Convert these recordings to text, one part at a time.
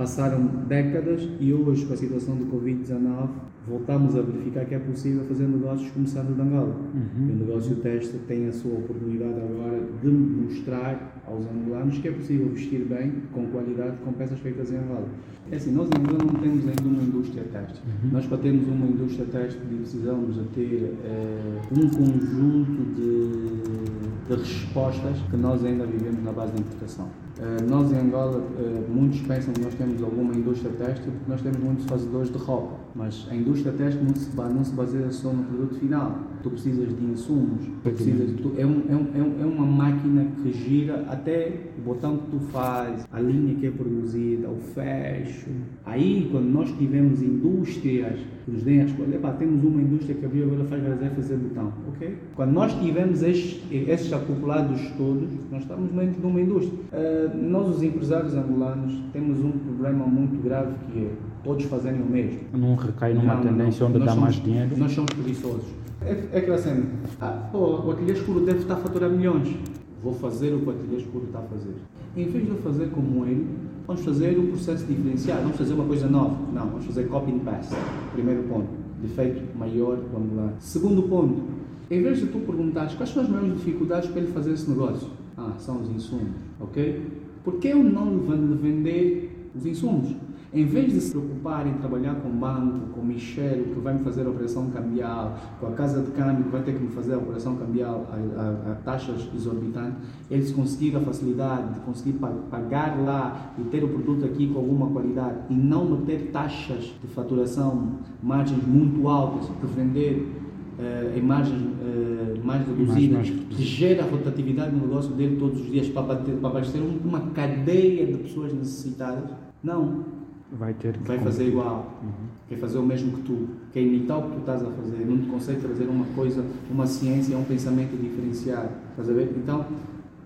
Passaram décadas e hoje, com a situação do Covid-19, voltamos a verificar que é possível fazer negócios começando de Angola. Uhum. E o negócio teste tem a sua oportunidade agora de mostrar aos angolanos que é possível vestir bem, com qualidade, com peças feitas em Angola. É assim, nós em Angola não temos ainda uma indústria teste. Nós, para termos uma indústria teste, precisamos de ter eh, um conjunto de, de respostas que nós ainda vivemos na base da importação. Eh, nós em Angola, eh, muitos pensam que nós temos alguma indústria têxtil porque nós temos muitos fazedores de roupa, mas a indústria têxtil não se, ba- não se baseia só no produto final. Tu precisas de insumos, precisas, tu- é, um, é, um, é um- é uma máquina que gira até o botão que tu faz, a linha que é produzida, o fecho. Aí, quando nós tivermos indústrias que nos deem a escolha, epá, temos uma indústria que abriu agora faz fazer fazer botão, ok? Quando nós tivermos estes, estes acoplados todos, nós estamos dentro de uma indústria. Ah, nós, os empresários angolanos, temos um problema muito grave que é todos fazerem o mesmo. Não recai numa Não, tendência não. onde dá mais dinheiro. Nós somos preguiçosos. É, é aquela cena, ah, pô, o ateliê escuro deve estar a faturar milhões. Vou fazer o que o ateliê escuro está a fazer. Em vez de eu fazer como ele, vamos fazer um processo diferenciado, vamos fazer uma coisa nova. Não, vamos fazer copy and paste. Primeiro ponto, defeito maior, vamos lá. Segundo ponto, em vez de tu perguntares quais são as maiores dificuldades para ele fazer esse negócio, ah, são os insumos, ok? Por que eu não vender os insumos? Em vez de se preocupar em trabalhar com o banco, com o Michel, que vai me fazer a operação cambial, com a casa de câmbio, que vai ter que me fazer a operação cambial a, a- a taxas exorbitantes, eles conseguir a facilidade de conseguir pa- pagar lá e ter o produto aqui com alguma qualidade e não meter taxas de faturação, margens muito altas, de vender eh, em margens eh, mais reduzidas, que gera rotatividade no negócio dele todos os dias para, bater, para abastecer um- uma cadeia de pessoas necessitadas. Não, Vai ter que vai fazer igual, quer fazer o mesmo que tu, quer imitar o que tu estás a fazer, não te consegue trazer uma coisa, uma ciência, um pensamento diferenciado. Estás a ver? Então,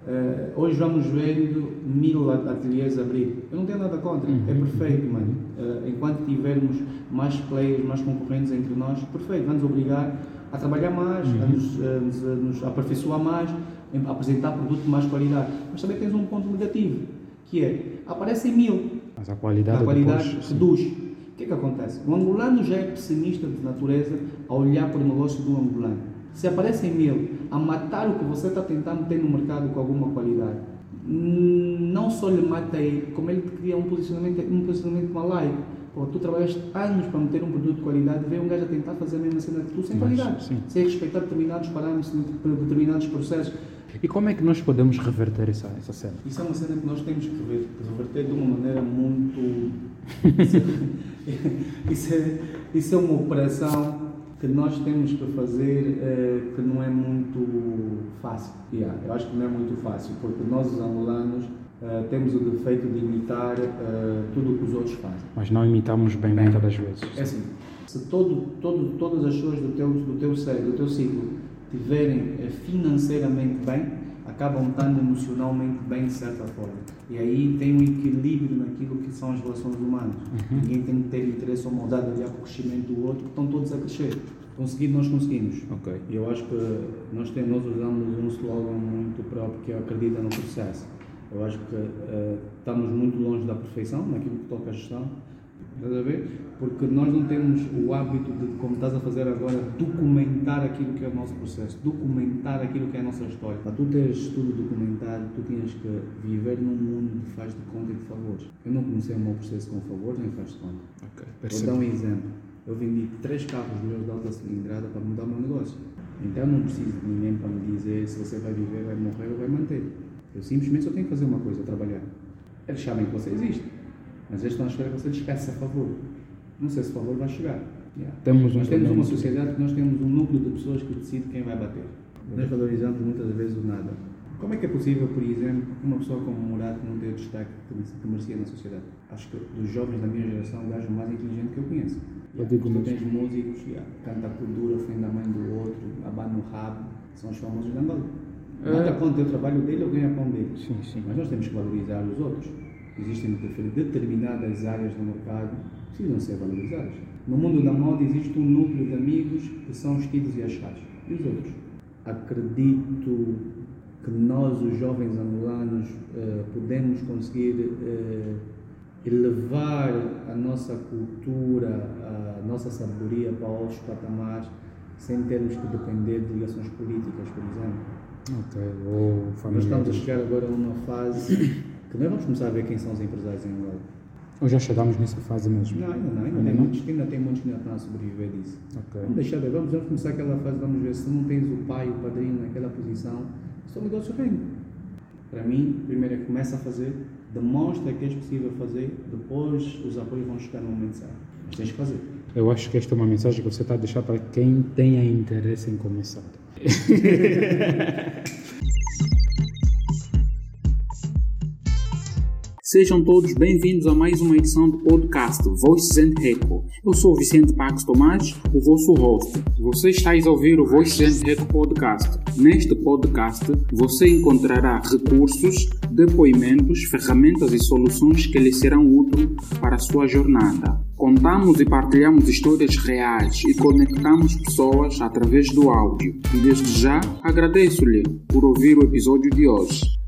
eh, hoje vamos vendo mil ateliês abrir. Eu não tenho nada contra, é perfeito, mano. Eh, enquanto tivermos mais players, mais concorrentes entre nós, perfeito, vamos obrigar a trabalhar mais, a, nos, a nos- a nos aperfeiçoar mais, a apresentar produto de mais qualidade. Mas também tens um ponto negativo, que é, aparecem mil, Mas a qualidade, a qualidade depois, sim. reduz. O que é que acontece? O angolano já é pessimista de natureza a olhar para o negócio do angolano. Se aparecem mil a matar o que você está tentando ter no mercado com alguma qualidade, hum, não só lhe mata ele, como ele te cria um posicionamento, um posicionamento malaico. Pô, tu trabalhaste anos para meter um produto de qualidade, vem um gajo a tentar fazer a mesma cena que tu sem Mas, qualidade, sim. sem respeitar determinados parâmetros, determinados processos. E como é que nós podemos reverter essa, essa cena? Isso é uma cena que nós temos que rever- reverter de uma maneira muito. Isso é, isso é uma operação que nós temos que fazer eh, que não é muito fácil. Yeah, eu acho que não é muito fácil, porque nós, os angolanos, eh, temos o defeito de imitar eh, tudo o que os outros fazem. Mas não imitamos bem, Bem, muitas das vezes. É assim, se todo, todo, todas as pessoas do teu, do teu do teu ciclo, tiverem financeiramente bem, acabam estando emocionalmente bem de certa forma. E aí tem um equilíbrio naquilo que são as relações humanas. Ninguém tem que ter interesse ou maldade de olhar para o crescimento do outro, estão todos a crescer. Conseguir, nós conseguimos. Ok. E eu acho que nós, temos, nós usamos um slogan muito próprio que é acredita no processo. Eu acho que eh, estamos muito longe da perfeição naquilo que toca à gestão, estás a ver? Porque nós não temos o hábito de, como estás a fazer agora, documentar aquilo que é o nosso processo, documentar aquilo que é a nossa história. Para tu teres tudo documentado, tu tinhas que viver num mundo de faz de conta e de favores. Eu não comecei o meu processo com favores nem faz de conta. Ok. Vou dar um exemplo. Eu vendi três carros meus de alta cilindrada para mudar o meu negócio. Então não preciso de ninguém para me dizer se você vai viver, vai morrer ou vai manter. Eu simplesmente só tenho que fazer uma coisa, trabalhar. Eles sabem que você existe, mas eles estão à espera que você lhes peça favor. Não sei se o favor vai chegar. Yeah. Temos um nós temos uma sociedade que nós temos um núcleo de pessoas que decide quem vai bater. Nós valorizamos muitas vezes o nada. Como é que é possível, por exemplo, uma pessoa como o Murado não ter o destaque que merecia na sociedade? Acho que dos jovens da minha geração, o gajo mais inteligente que eu conheço. Eu digo tu tens músicos, yeah, canta por dura, ofende a mãe do outro, abana o rabo, são os famosos de Angola. É. Nada contra o trabalho dele ou ganha pão dele. Sim, sim. Mas nós temos que valorizar os outros. Existem determinadas áreas no mercado que precisam ser valorizadas. No mundo da moda existe um núcleo de amigos que são os tidos e achados. E os outros? Acredito que nós, os jovens angolanos, eh, podemos conseguir eh, e levar a nossa cultura, a nossa sabedoria para outros patamares, sem termos que depender de ligações políticas, por exemplo. Ok, ou Nós familiares. estamos a chegar agora a uma fase que nós vamos começar a ver quem são os empresários em Angola. Ou já chegamos nessa fase mesmo? Não, ainda não, ainda, Ainda tem, não? muitos, ainda tem muitos que ainda estão a sobreviver disso. Ok. Vamos deixar de vamos, vamos começar aquela fase, vamos ver se não tens o pai, o padrinho naquela posição, se o negócio rende. Para mim, primeiro é começa a fazer, demonstra que és possível fazer, depois os apoios vão chegar no momento certo. Mas tens que fazer. Eu acho que esta é uma mensagem que você está a deixar para quem tenha interesse em começar. Sejam todos bem-vindos a mais uma edição do podcast Voices and Echo. Eu sou Vicente Pax Tomás, o vosso host. Você está a ouvir o Voices and Echo podcast. Neste podcast, você encontrará recursos, depoimentos, ferramentas e soluções que lhe serão úteis para a sua jornada. Contamos e partilhamos histórias reais e conectamos pessoas através do áudio. E desde já agradeço-lhe por ouvir o episódio de hoje.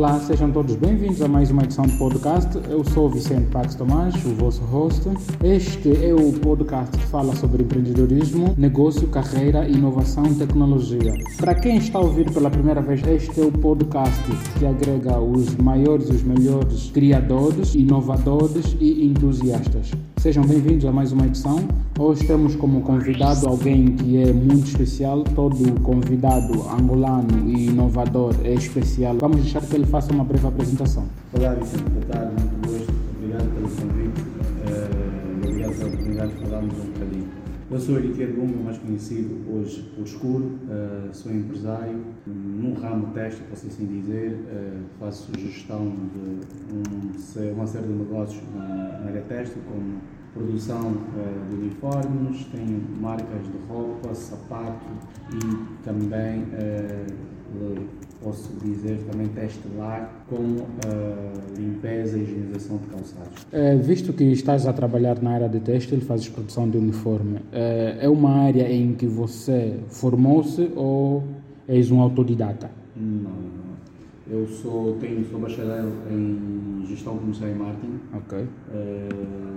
Olá, sejam todos bem-vindos a mais uma edição do podcast. Eu sou Vicente Pax Tomás, o vosso host. Este é o podcast que fala sobre empreendedorismo, negócio, carreira, inovação e tecnologia. Para quem está a ouvir pela primeira vez, este é o podcast que agrega os maiores e os melhores criadores, inovadores e entusiastas. Sejam bem-vindos a mais uma edição. Hoje temos como convidado alguém que é muito especial. Todo convidado angolano e inovador é especial. Vamos deixar que ele faça uma breve apresentação. Olá, Vicente, boa tarde, muito gosto. Obrigado pelo convite e obrigado pela oportunidade de falarmos um bocadinho. Eu sou Henrique Bunga, mais conhecido hoje por Escuro, eh, sou empresário num ramo teste, posso assim dizer, eh, faço gestão de um, se- uma série de negócios na, área teste, como produção eh, de uniformes, tenho marcas de roupa, sapato e também eh, posso dizer também teste lar como eh, limpeza e higienização de calçados. Eh, visto que estás a trabalhar na área de têxtil, fazes produção de uniforme, eh, é uma área em que você formou-se ou és um autodidata? Não, não. Eu sou, tenho, sou bacharel em gestão comercial e marketing. Ok. Eh,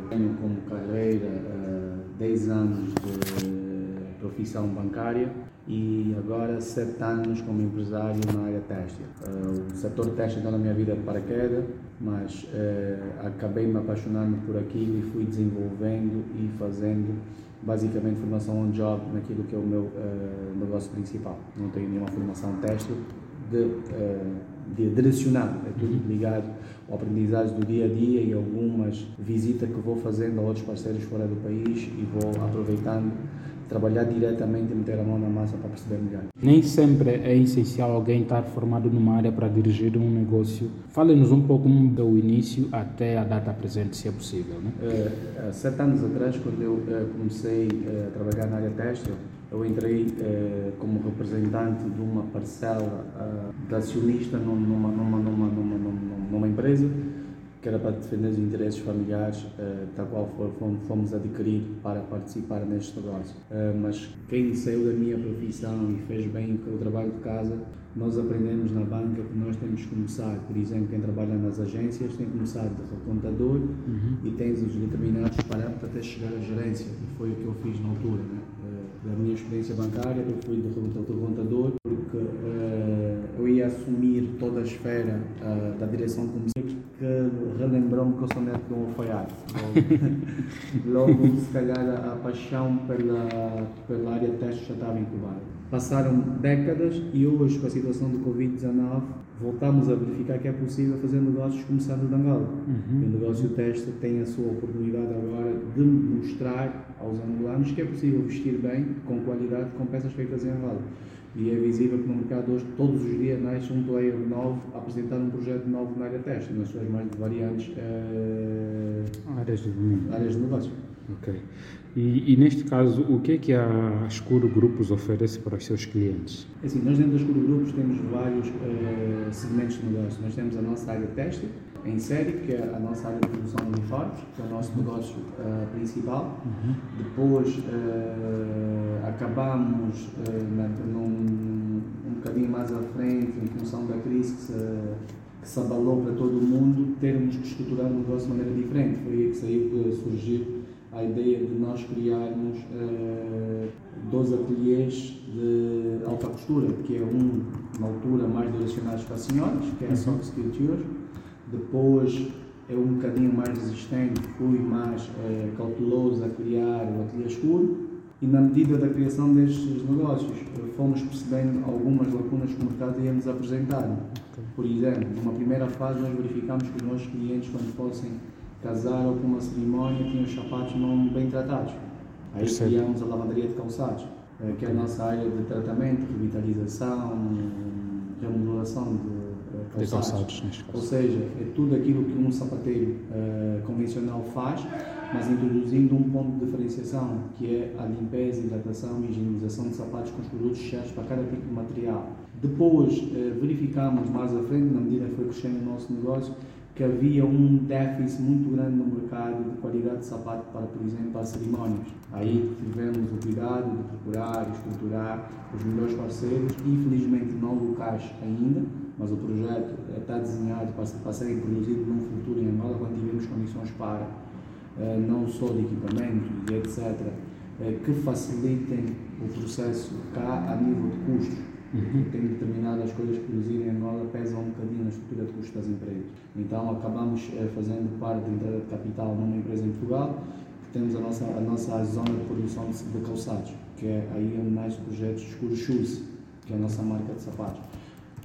tenho como carreira eh, 10 anos de profissão bancária e agora 7 anos como empresário na área têxtil. Eh, o setor têxtil entrou na minha vida de paraquedas, mas acabei me apaixonando por aquilo e fui desenvolvendo e fazendo basicamente formação on job naquilo que é o meu negócio principal. Não tenho nenhuma formação têxtil de, de direcionado, é tudo ligado ao aprendizagem do dia a dia e algumas visitas que vou fazendo a outros parceiros fora do país e vou aproveitando trabalhar diretamente e meter a mão na massa para perceber melhor. Nem sempre é essencial alguém estar formado numa área para dirigir um negócio. Fale-nos um pouco do início até a data presente, se é possível, né? Há sete anos atrás, quando eu eh, comecei a trabalhar na área têxtil, eu entrei eh, como representante de uma parcela ah, de acionista num- numa, numa, numa, numa, numa, numa empresa que era para defender os interesses familiares, eh, da qual for- fomos, fomos adquirir para participar neste negócio. Eh, mas quem saiu da minha profissão e fez bem o trabalho de casa, nós aprendemos na banca que nós temos que começar, por exemplo, quem trabalha nas agências tem que começar de contador e tens os determinados parâmetros até chegar à gerência, e foi o que eu fiz na altura. Né? Eh, Da minha experiência bancária, eu fui de de contador porque assumir toda a esfera ah, da direção comercial que relembrou-me que eu sou neto de um alfaiate. Logo, logo, se calhar, a, paixão pela, pela área de teste já estava incubada. Passaram décadas e hoje, com a situação do Covid-19, voltamos a verificar que é possível fazer negócios começando de Angola. E o negócio teste tem a sua oportunidade agora de mostrar aos angolanos que é possível vestir bem, com qualidade, com peças feitas em Angola. E é visível que no mercado hoje, todos os dias, nasce um player novo a apresentar um projeto novo na área teste, nas suas mais variantes eh, Áreas de áreas de negócio. Ok. E, e neste caso, o que é que a Escuro Grupos oferece para os seus clientes? Assim, nós dentro das Curo Grupos temos vários eh, segmentos de negócio. Nós temos a nossa área têxtil, em série, que é a nossa área de produção de uniformes, que é o nosso negócio uh, principal. Uhum. Depois uh, acabamos uh, na, num, um bocadinho mais à frente, em função da crise que se, que se abalou para todo o mundo, termos que estruturar o negócio de maneira diferente. Foi aí que saiu, surgiu a ideia de nós criarmos uh, dois ateliês de alta costura, que é um, na altura, mais direcionados para senhoras, que é a Soft Couture, depois é um bocadinho mais resistente, fui mais uh, cauteloso a criar o ateliê escuro, e na medida da criação destes negócios, fomos percebendo algumas lacunas que o mercado ia nos apresentar. Por exemplo, numa primeira fase, nós verificamos que os nossos clientes, quando fossem casar ou com uma cerimónia, tinham os sapatos não bem tratados. Aí criamos a lavanderia de calçados, eh, que é a nossa área de tratamento, revitalização, remodelação de calçados. De calçados ou seja, é tudo aquilo que um sapateiro uh, convencional faz, mas introduzindo um ponto de diferenciação, que é a limpeza, hidratação e higienização de sapatos com os produtos certos para cada tipo de material. Depois, uh, verificamos mais à frente, na medida que foi crescendo o nosso negócio, que havia um déficit muito grande no mercado de qualidade de sapato para, por exemplo, para cerimónias. Aí tivemos o cuidado de procurar estruturar os melhores parceiros, infelizmente não locais ainda, mas o projeto está desenhado para, para ser produzido num futuro em Angola, quando tivermos condições para, eh, não só de equipamentos e etc., eh, que facilitem o processo cá a nível de custos uhum. tem determinadas coisas que produzirem em Angola pesam um bocadinho na estrutura de custos das empresas. Então acabamos eh, fazendo parte de entrada de capital numa empresa em Portugal, que temos a nossa, a nossa zona de produção de, de calçados, que é aí onde nasce o projeto Escuro Shoes, que é a nossa marca de sapatos.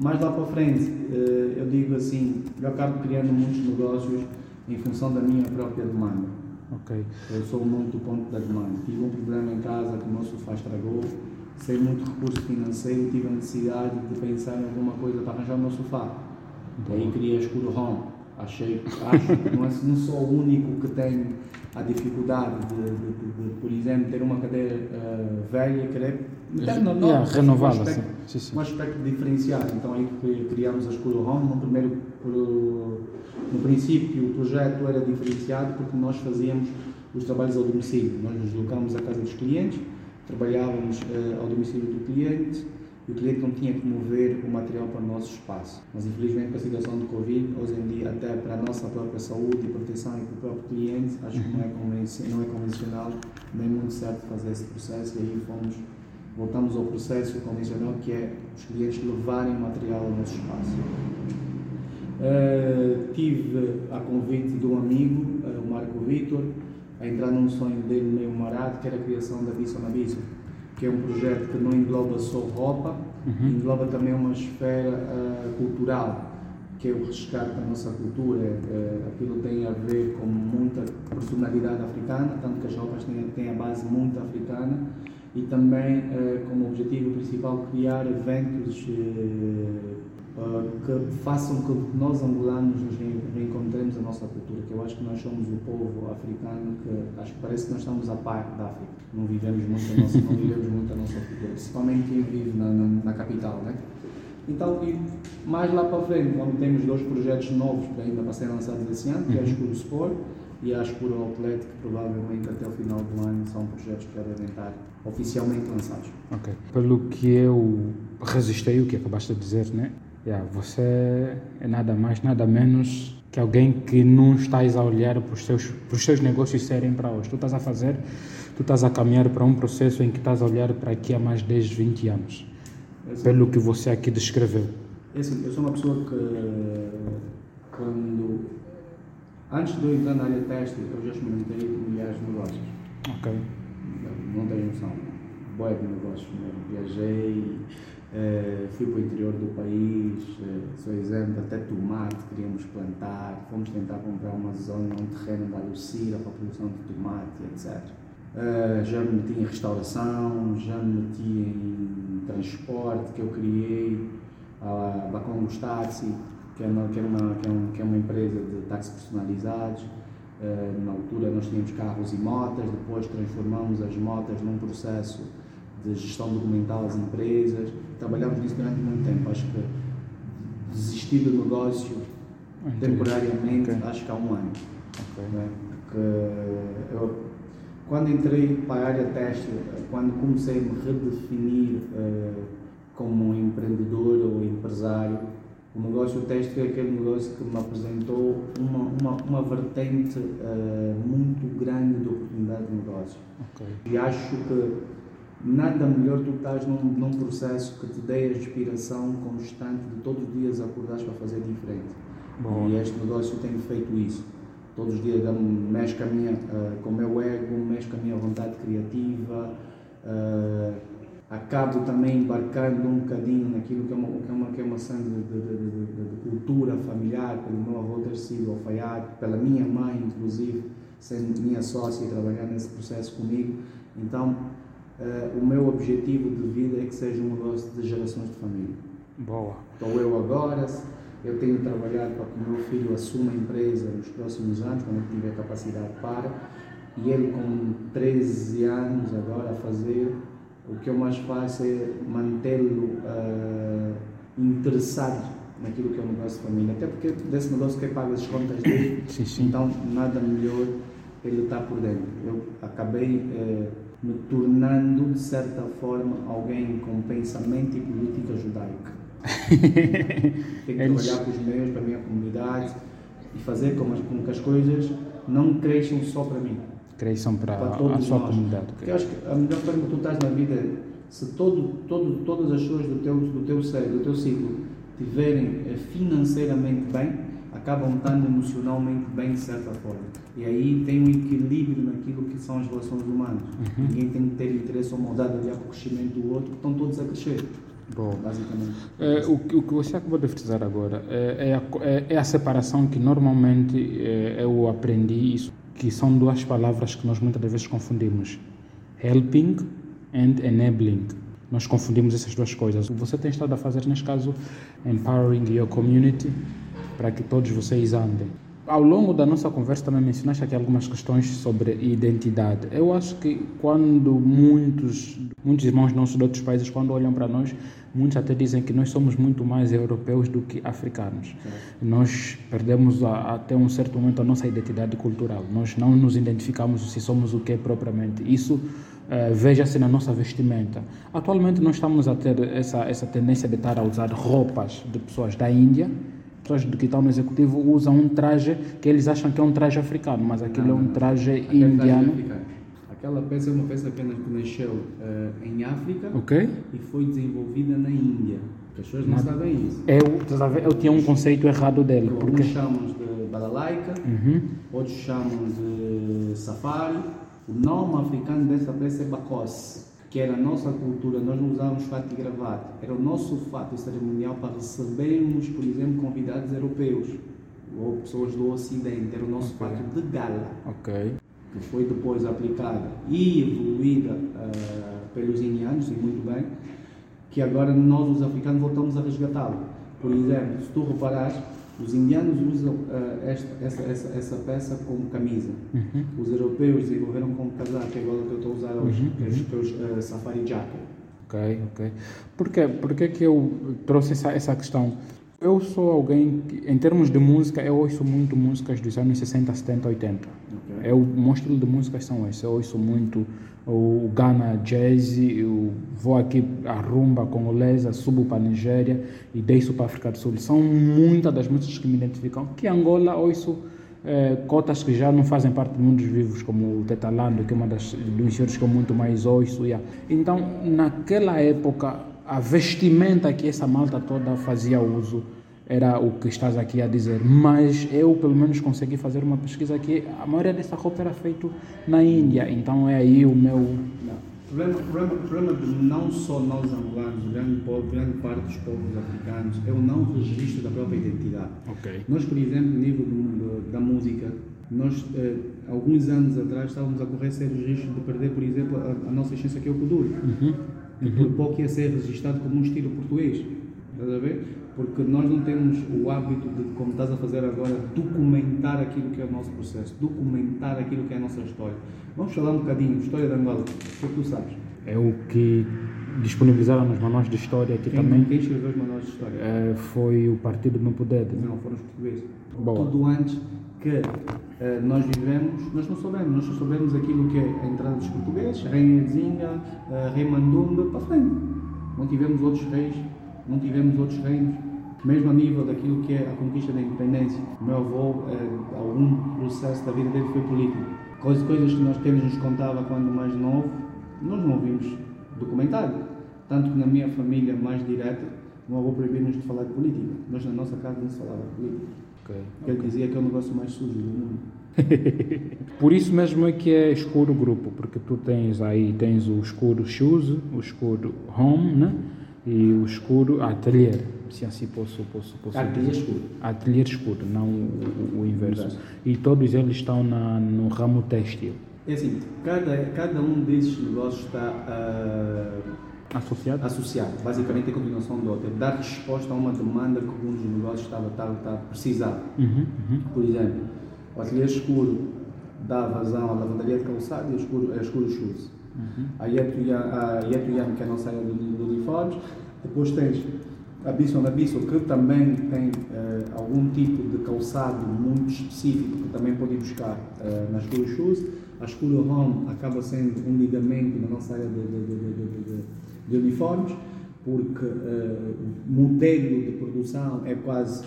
Mais lá para frente, eh, eu digo assim, eu acabo criando muitos negócios em função da minha própria demanda. Okay. Eu sou muito do ponto da demanda. Tive um problema em casa que o meu sofá estragou, sem muito recurso financeiro, tive a necessidade de pensar em alguma coisa para arranjar o meu sofá. Então, aí criei a Escuro Home. Achei, acho que não, é, não sou o único que tem a dificuldade de, de, de, de por exemplo, ter uma cadeira uh, velha e querer não, não, yeah, renová-la, sim. Sim, sim. um aspecto diferenciado. Então aí criamos a Escuro Home. No primeiro, no princípio, o projeto era diferenciado porque nós fazíamos os trabalhos ao domicílio. Nós nos deslocámos à casa dos clientes, trabalhávamos uh, ao domicílio do cliente e o cliente não tinha que mover o material para o nosso espaço. Mas infelizmente, com a situação de Covid, hoje em dia, até para a nossa própria saúde e proteção e para o próprio cliente, acho que não é, não é convencional nem muito certo fazer esse processo e aí fomos, voltamos ao processo convencional que é os clientes levarem o material ao nosso espaço. Uh, tive a convite de um amigo, uh, o Marco Vitor, a entrar num sonho dele meio marado, que era a criação da Visso na Visso, que é um projeto que não engloba só roupa, uhum. engloba também uma esfera uh, cultural, que é o resgate da nossa cultura. Uh, aquilo tem a ver com muita personalidade africana, tanto que as roupas têm, têm a base muito africana, e também uh, como objetivo principal criar eventos uh, que façam com que nós angolanos nos reencontremos a nossa cultura, que eu acho que nós somos o povo africano que acho que parece que nós estamos a par da África, não vivemos muito a nossa, não vivemos muito a nossa cultura, principalmente quem vive na, na, na capital, né? Então, e mais lá para frente, onde temos dois projetos novos que ainda para serem lançados esse ano, que é a uhum. Escuro Sport e a Escuro Outlet, que provavelmente até o final do ano são projetos que já devem estar oficialmente lançados. Ok. Pelo que eu resistei, o que acabaste de dizer, né? Yeah, você é nada mais, nada menos que alguém que não estás a olhar para os seus, para os seus negócios serem para hoje. Tu estás a fazer, tu estás a caminhar para um processo em que estás a olhar para aqui há mais de 10, 20 anos. Pelo que você aqui descreveu. É assim, eu sou uma pessoa que, quando. Antes de eu entrar na área teste, eu já experimentei milhares de negócios. Ok. Não, não tenho noção. Boa de negócios mesmo. Viajei Uh, fui para o interior do país, uh, sou exemplo, até tomate queríamos plantar, fomos tentar comprar uma zona, um terreno da Lucira para a produção de tomate, etc. Uh, eh, já me meti em restauração, já me meti em transporte, que eu criei a Bacongos Taxi, que é uma, que é uma, que é uma, que é uma empresa de táxis personalizados. na altura nós tínhamos carros e motas, depois transformamos as motas num processo de gestão documental às empresas. Trabalhamos nisso durante muito tempo. Acho que desistir do negócio temporariamente, Ok. acho que há um ano. Ok. né? Porque eu, quando entrei para a área têxtil, quando comecei a me redefinir eh, como empreendedor ou empresário, o negócio têxtil é aquele negócio que me apresentou uma, uma, uma vertente eh, muito grande de oportunidade de negócio. Ok. E acho que nada melhor tu estás num, num processo que te dê a inspiração constante de todos os dias acordares para fazer diferente. Boa. E este negócio tem feito isso. Todos os dias mexe com, a minha, ah, com o meu ego, mexe com a minha vontade criativa. ah, acabo também embarcando um bocadinho naquilo que é uma, que é uma, que é uma cena de, de, de, de- de- de cultura familiar, pelo meu avô ter sido alfaiate, pela minha mãe, inclusive, sendo minha sócia e trabalhar nesse processo comigo. Então, ah, o meu objetivo de vida é que seja um negócio de gerações de família. Boa. Estou eu agora, eu tenho trabalhado para que o meu filho assuma a empresa nos próximos anos, quando ele tiver capacidade para, e ele com 13 anos agora a fazer, o que eu mais faço é mantê-lo ah, interessado naquilo que é o negócio de família, até porque desse negócio que é paga as contas dele, Sim, sim. então nada melhor ele estar por dentro. Eu acabei eh, me tornando, de certa forma, alguém com pensamento e política judaica. Tenho que Eles- trabalhar com os meus, para a minha comunidade e fazer com, as- com que as coisas não cresçam só para mim, Criação para para a sua nós. comunidade. Porque eu acho que a melhor forma que tu estás na vida se todo, todo, todas as pessoas do teu, do teu ser, do teu ciclo, tiverem eh, financeiramente bem, acabam estando emocionalmente bem de certa forma. E aí tem um equilíbrio naquilo que são as relações humanas. Ninguém tem que ter interesse ou maldade de olhar para o crescimento do outro, estão todos a crescer, Boa. basicamente. É, o, o que você acabou de frisar agora é, é, a, é- é a separação que normalmente é, eu aprendi, isso, que são duas palavras que nós muitas vezes confundimos: helping and enabling. Nós confundimos essas duas coisas. O que você tem estado a fazer, neste caso, empowering your community, para que todos vocês andem. Ao longo da nossa conversa também mencionaste aqui algumas questões sobre identidade. Eu acho que quando muitos, muitos irmãos nossos de outros países, quando olham para nós, muitos até dizem que nós somos muito mais europeus do que africanos. Nós perdemos a- até um certo momento a nossa identidade cultural. Nós não nos identificamos se somos o que propriamente. Isso eh, veja-se na nossa vestimenta. Atualmente nós estamos a ter essa, essa tendência de estar a usar roupas de pessoas da Índia, pessoas que estão no executivo usam um traje que eles acham que é um traje africano, mas aquilo é um traje Aquele indiano. traje. Aquela peça é uma peça apenas que nasceu eh, em África Ok? e foi desenvolvida na Índia. As pessoas não sabem isso. Eu, eu tinha um conceito errado dele, Alguns porque chamam de balalaica, Uhum. outros chamam de safari. O nome africano dessa peça é bacose, que era a nossa cultura. Nós não usávamos fato e gravata. Era o nosso fato cerimonial para recebermos, por exemplo, convidados europeus ou pessoas do Ocidente. Era o nosso Ok. fato de gala. Ok. que foi depois aplicada e evoluída ah, pelos indianos, e muito bem, que agora nós, os africanos, voltamos a resgatá-lo. Por exemplo, se tu reparares, os indianos usam ah, esta, essa, essa, essa peça como camisa. Uhum. Os europeus desenvolveram como casaco, é igual ao que eu estou a usar hoje, Uhum, que é os teus ah, safari jacket. Ok, ok. Por quê? Por que que eu trouxe essa, essa questão? Eu sou alguém que, em termos de música, eu ouço muito músicas dos anos 60, 70, 80. Ok? É o meu estilo de músicas são esses. Eu ouço muito o Ghana Jazz, eu vou aqui a rumba congolesa, subo para a Nigéria e desço para a África do Sul. São muitas das músicas que me identificam. Que Angola ouço eh, cotas que já não fazem parte do mundo dos vivos, como o Tetalando, que é uma das dos que eu muito mais ouço. yeah. Então, naquela época, a vestimenta que essa malta toda fazia uso era o que estás aqui a dizer, mas eu pelo menos consegui fazer uma pesquisa que a maioria dessa roupa era feita na Índia, então é aí o meu... Não. O problema, problema, problema de não só nós angolanos, grande, povo, grande parte dos povos africanos, é o não registro da própria identidade. Ok. Nós, por exemplo, no nível do- da música, nós, eh, alguns anos atrás, estávamos a correr sérios riscos de perder, por exemplo, a, a nossa essência que é o kuduro. Que por pouco ia ser registrado como um estilo português. Estás a ver? Porque nós não temos o hábito de, como estás a fazer agora, documentar aquilo que é o nosso processo, documentar aquilo que é a nossa história. Vamos falar um bocadinho, história de Angola. O que é tu sabes? É o que disponibilizaram nos manuais de história aqui Quem, também quem escreveu os manuais de história? eh, foi o Partido No Poder. Não, foram os portugueses. Boa. Tudo antes que eh, nós vivemos, nós não soubemos, nós só soubemos aquilo que é a entrada dos portugueses, Rainha de Zinga, uh, Rei Mandumba, para frente. Não tivemos outros reis, não tivemos outros reinos. Mesmo a nível daquilo que é a conquista da independência. O meu avô, eh, algum processo da vida dele foi político. Coisas, coisas que nós temos nos contava quando mais novo, nós não ouvimos documentado. Tanto que na minha família mais direta, o meu avô proibiu-nos de falar de política. Nós na nossa casa não se falava de política. Ok. Porque ele dizia que é o negócio mais sujo do mundo. Por isso mesmo é que é escuro o grupo, porque tu tens aí tens o escuro shoes, o escuro home, né? E o escuro atelier, se posso Atelier escuro. Atelier escuro, não o, o- inverso. E todos eles estão na, no ramo têxtil. É assim, cada, cada um desses negócios está ah, Associado? associado, basicamente, em continuação do outro. É dar resposta a uma demanda que um dos negócios estava, estava, estava a. Uhum, uhum. Por exemplo, o ateliê escuro dá vazão à lavandaria de calçado e o escuro, é escuro shoes. A Yetuyam, a Yetuyam, que é a nossa área de, de uniformes. Depois tens a Bisson na Bisson, que também tem eh, algum tipo de calçado muito específico que também pode ir buscar eh, nas Escuro Shoes. A Escuro Home acaba sendo um ligamento na nossa área de, de, de, de, uniformes, porque eh, o modelo de produção é quase,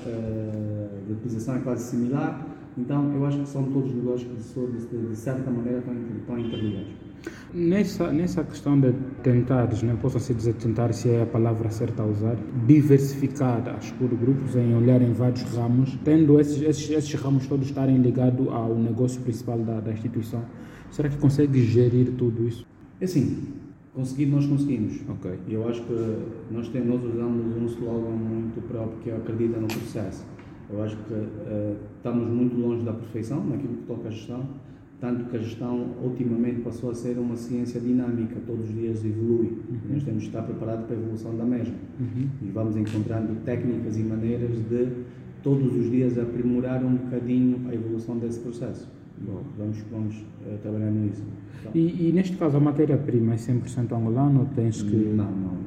de utilização é quase similar. Então, eu acho que são todos negócios que, de, de, certa maneira, estão interligados. Nessa, nessa questão de tentares, né, posso assim dizer tentar se é a palavra certa a usar, diversificar as grupos em olhar em vários ramos, tendo esses, esses, esses ramos todos estarem ligados ao negócio principal da, da instituição, será que consegue gerir tudo isso? É assim, conseguir nós conseguimos. Ok. E eu acho que nós, temos, nós usamos um slogan muito próprio que é acredita no processo. Eu acho que eh, estamos muito longe da perfeição naquilo que toca à gestão, tanto que a gestão ultimamente passou a ser uma ciência dinâmica, todos os dias evolui. E nós temos que estar preparados para a evolução da mesma. E vamos encontrando técnicas e maneiras de todos os dias aprimorar um bocadinho a evolução desse processo. Bom, vamos, vamos eh, trabalhar nisso. Então, E, e neste caso a matéria-prima é 100% angolana ou tens que... não, não.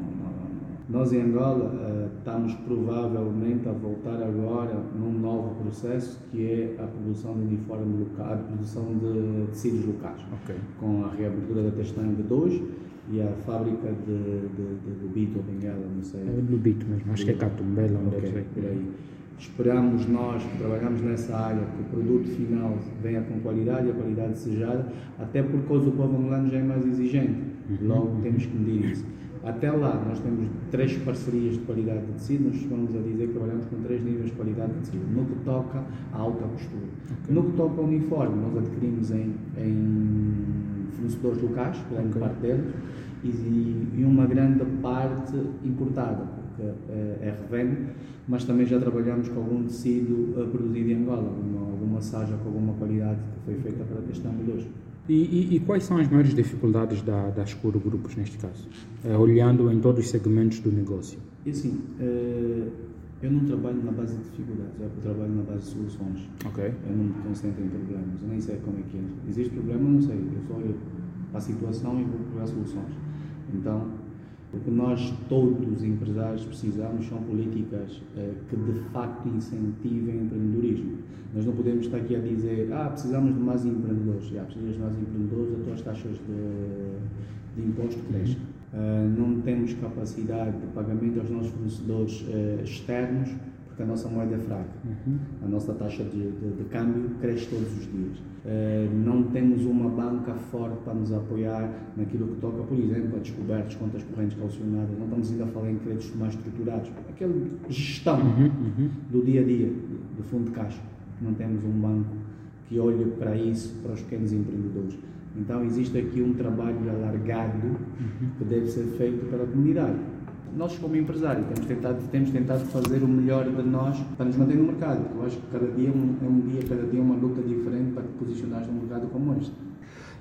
Nós em Angola eh, estamos provavelmente a voltar agora num novo processo que é a produção de uniforme local, a produção de tecidos locais, Ok. com a reabertura da Testangue 2 e a fábrica de, de, de, de Bito ou Benguela, não sei. É do Bito mesmo, acho que é Catumbela, onde Ok, deve ser. por aí. Esperamos nós que trabalhamos nessa área que o produto final venha com qualidade e a qualidade desejada, até porque o povo angolano já é mais exigente. Logo temos que medir isso. Até lá, nós temos três parcerias de qualidade de tecido, nós vamos a dizer que trabalhamos com três níveis de qualidade de tecido, no que toca à alta costura. No que toca ao uniforme, nós adquirimos em, em fornecedores locais, grande Ok. parte deles, e, e uma grande parte importada, porque eh, é revende, mas também já trabalhamos com algum tecido eh, produzido em Angola, alguma, alguma saja com alguma qualidade que foi feita para testar hoje. E, e, e quais são as maiores dificuldades da, da Escuro Grupos neste caso? Eh, olhando em todos os segmentos do negócio. E assim, eh, eu não trabalho na base de dificuldades, eu trabalho na base de soluções. Ok. Eu não me concentro em problemas, eu nem sei como é que é. Existe problema, eu não sei, eu só olho para a situação e vou procurar soluções. Então, o que nós todos empresários precisamos são políticas eh, que de facto incentivem o empreendedorismo. Nós não podemos estar aqui a dizer, ah, precisamos de mais empreendedores. Já precisas de mais empreendedores, as tuas taxas de, de imposto crescem. Ah, não temos capacidade de pagamento aos nossos fornecedores eh, externos, porque a nossa moeda é fraca. A nossa taxa de, de- de câmbio cresce todos os dias. Eh, não temos uma banca forte para nos apoiar naquilo que toca, por exemplo, a descobertas, contas correntes calcionadas. Não estamos ainda a falar em créditos mais estruturados. Aquela gestão do dia a dia, do fundo de caixa. Não temos um banco que olhe para isso, para os pequenos empreendedores. Então existe aqui um trabalho alargado que deve ser feito pela comunidade. Nós, como empresário, temos tentado, temos tentado fazer o melhor de nós para nos manter no mercado. Eu acho que cada dia é um, é um dia, cada dia é uma luta diferente para te posicionares num mercado como este.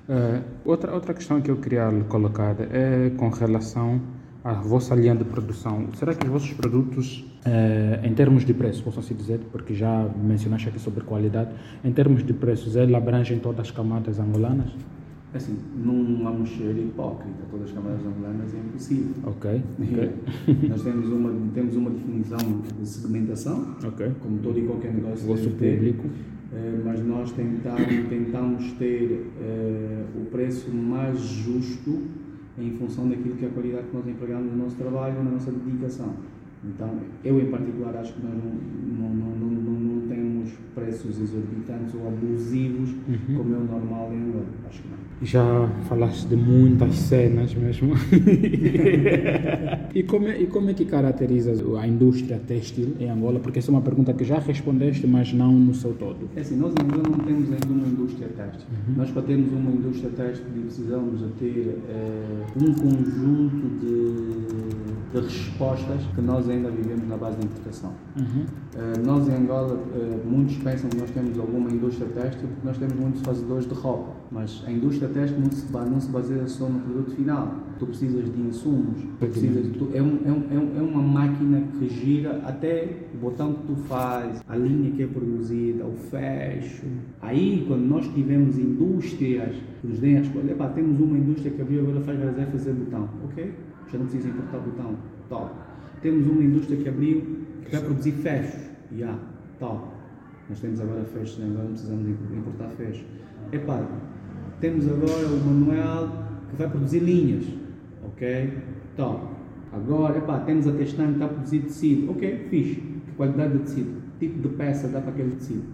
Eh, outra, outra questão que eu queria lhe colocar é com relação à vossa linha de produção. Será que os vossos produtos, eh, em termos de preço, posso assim dizer, porque já mencionaste aqui sobre qualidade, em termos de preços, ele abrange todas as camadas angolanas? Assim, não vamos ser hipócrita, todas as câmaras angolanas é impossível. Ok, ok. Nós temos uma, temos uma definição de segmentação, Ok. como todo e qualquer negócio Gosto deve ter, público. eh, mas nós tentamos, tentamos ter eh, o preço mais justo em função daquilo que é a qualidade que nós empregamos no nosso trabalho, na nossa dedicação. Então, eu em particular acho que nós não, não, não, não, não- não temos preços exorbitantes ou abusivos como é o normal em Angola. Acho que não. Já falaste de muitas cenas mesmo. e, como é, e como é que caracterizas a indústria têxtil em Angola? Porque essa é uma pergunta que já respondeste, mas não no seu todo. É assim, nós em Angola não temos ainda uma indústria têxtil. Nós para termos uma indústria têxtil precisamos de ter eh, um conjunto de, de respostas que nós ainda vivemos na base da importação. Eh, nós em Angola, eh, muitos pensam que nós temos alguma indústria têxtil porque nós temos muitos fazedores de roupa, mas a indústria têxtil não se, não se baseia só no produto final. Tu precisas de insumos, tu precisas, tu- é, um- é um- é um- é uma máquina que gira até o botão que tu faz, a linha que é produzida, o fecho. Aí, quando nós tivemos indústrias que nos deem a escolha, epá, temos uma indústria que abriu agora faz fazer, fazer botão, ok? Já não precisa importar botão, top. Temos uma indústria que abriu que vai produzir fechos, já, top. Nós temos agora fechos, né? agora não precisamos importar fechos. Epá, temos agora o Manuel que vai produzir linhas, ok? Top. Agora, epá, temos a Testan que está a produzir tecido, ok? Fixe. Que qualidade de tecido? Tipo de peça dá para aquele tecido?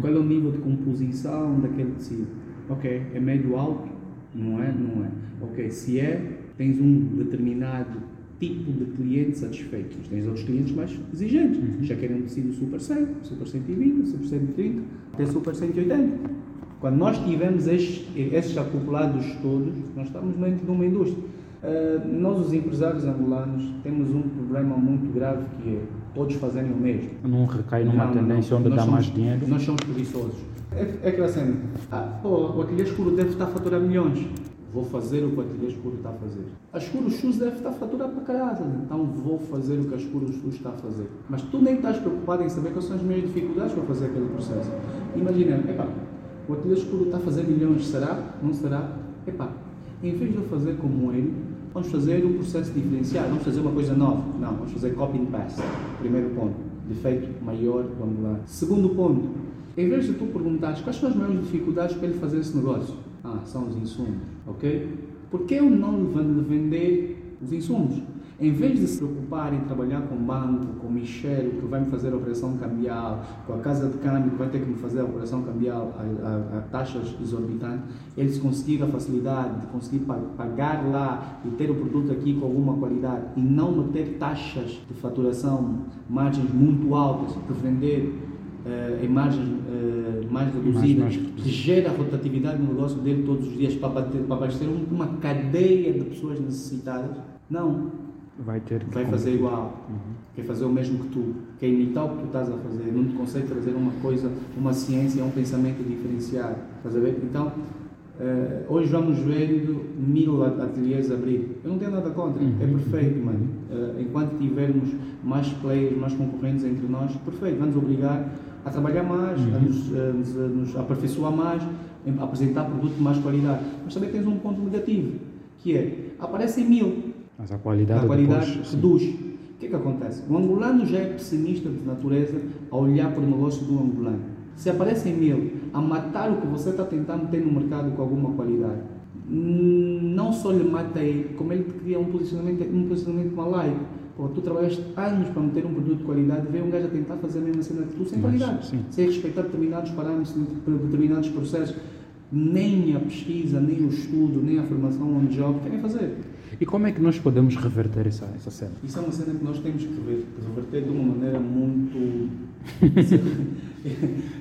Qual é o nível de composição daquele tecido? Ok, é médio alto? Não é? Não é. Ok, se é, tens um determinado tipo de cliente satisfeito. Mas tens outros clientes mais exigentes. Já querem um tecido super 100, super 120, super 130, até super 180. Quando nós tivemos estes, estes acoplados todos, nós estamos dentro de uma indústria. Ah, nós, os empresários angolanos, temos um problema muito grave que é todos fazerem o mesmo. Não recai numa Não, tendência não. onde dá somos- mais dinheiro? Nós somos preguiçosos. É, é aquela cena. Ah, pô, o ateliê escuro deve estar a faturar milhões. Vou fazer o que o ateliê escuro está a fazer. A escuro shoes deve estar a faturar para caralho. Então vou fazer o que a escuro shoes está a fazer. Mas tu nem estás preocupado em saber quais são as minhas dificuldades para fazer aquele processo. Imagina, epá, o ateliê escuro está a fazer milhões, será? Não será? Epá, em vez de eu fazer como ele, vamos fazer um processo diferenciado, vamos fazer uma coisa nova. Não, vamos fazer copy and paste. Primeiro ponto, defeito maior, vamos lá. Segundo ponto, em vez de tu perguntares quais são as maiores dificuldades para ele fazer esse negócio, ah, são os insumos, ok? Por que eu não lhe vender os insumos? Em vez de se preocupar em trabalhar com banco, com Michel, que vai me fazer a operação cambial, com a casa de câmbio, que vai ter que me fazer a operação cambial a, a- a taxas exorbitantes, eles conseguir a facilidade de conseguir pa- pagar lá e ter o produto aqui com alguma qualidade e não meter taxas de faturação, margens muito altas, de vender eh, em margens eh, mais reduzidas, que gera rotatividade no negócio dele todos os dias para, para abastecer um- uma cadeia de pessoas necessitadas. Não, Vai ter que. vai fazer igual, quer fazer o mesmo que tu, quer imitar o que tu estás a fazer, não te consegue trazer uma coisa, uma ciência, um pensamento diferenciado. Estás a ver? Então, eh, hoje vamos vendo mil ateliês abrir. Eu não tenho nada contra, é perfeito, mano. Eh, enquanto tivermos mais players, mais concorrentes entre nós, perfeito, vai nos obrigar a trabalhar mais, a, nos, a nos- a nos aperfeiçoar mais, a apresentar produto de mais qualidade. Mas também tens um ponto negativo, que é, aparecem mil, Mas a qualidade, a qualidade depois, sim. reduz. O que é que acontece? O angolano já é pessimista de natureza a olhar para o negócio do angolano. Se aparecem mil a matar o que você está tentando ter no mercado com alguma qualidade, hum, não só lhe mata ele, como ele te cria um posicionamento, um posicionamento malaico. Pô, tu trabalhaste anos para meter um produto de qualidade, vem um gajo a tentar fazer a mesma cena que tu sem Mas, qualidade, sim. sem respeitar determinados parâmetros, determinados processos. Nem a pesquisa, nem o estudo, nem a formação on job querem fazer. E como é que nós podemos reverter essa, essa cena? Isso é uma cena que nós temos que rever- reverter de uma maneira muito.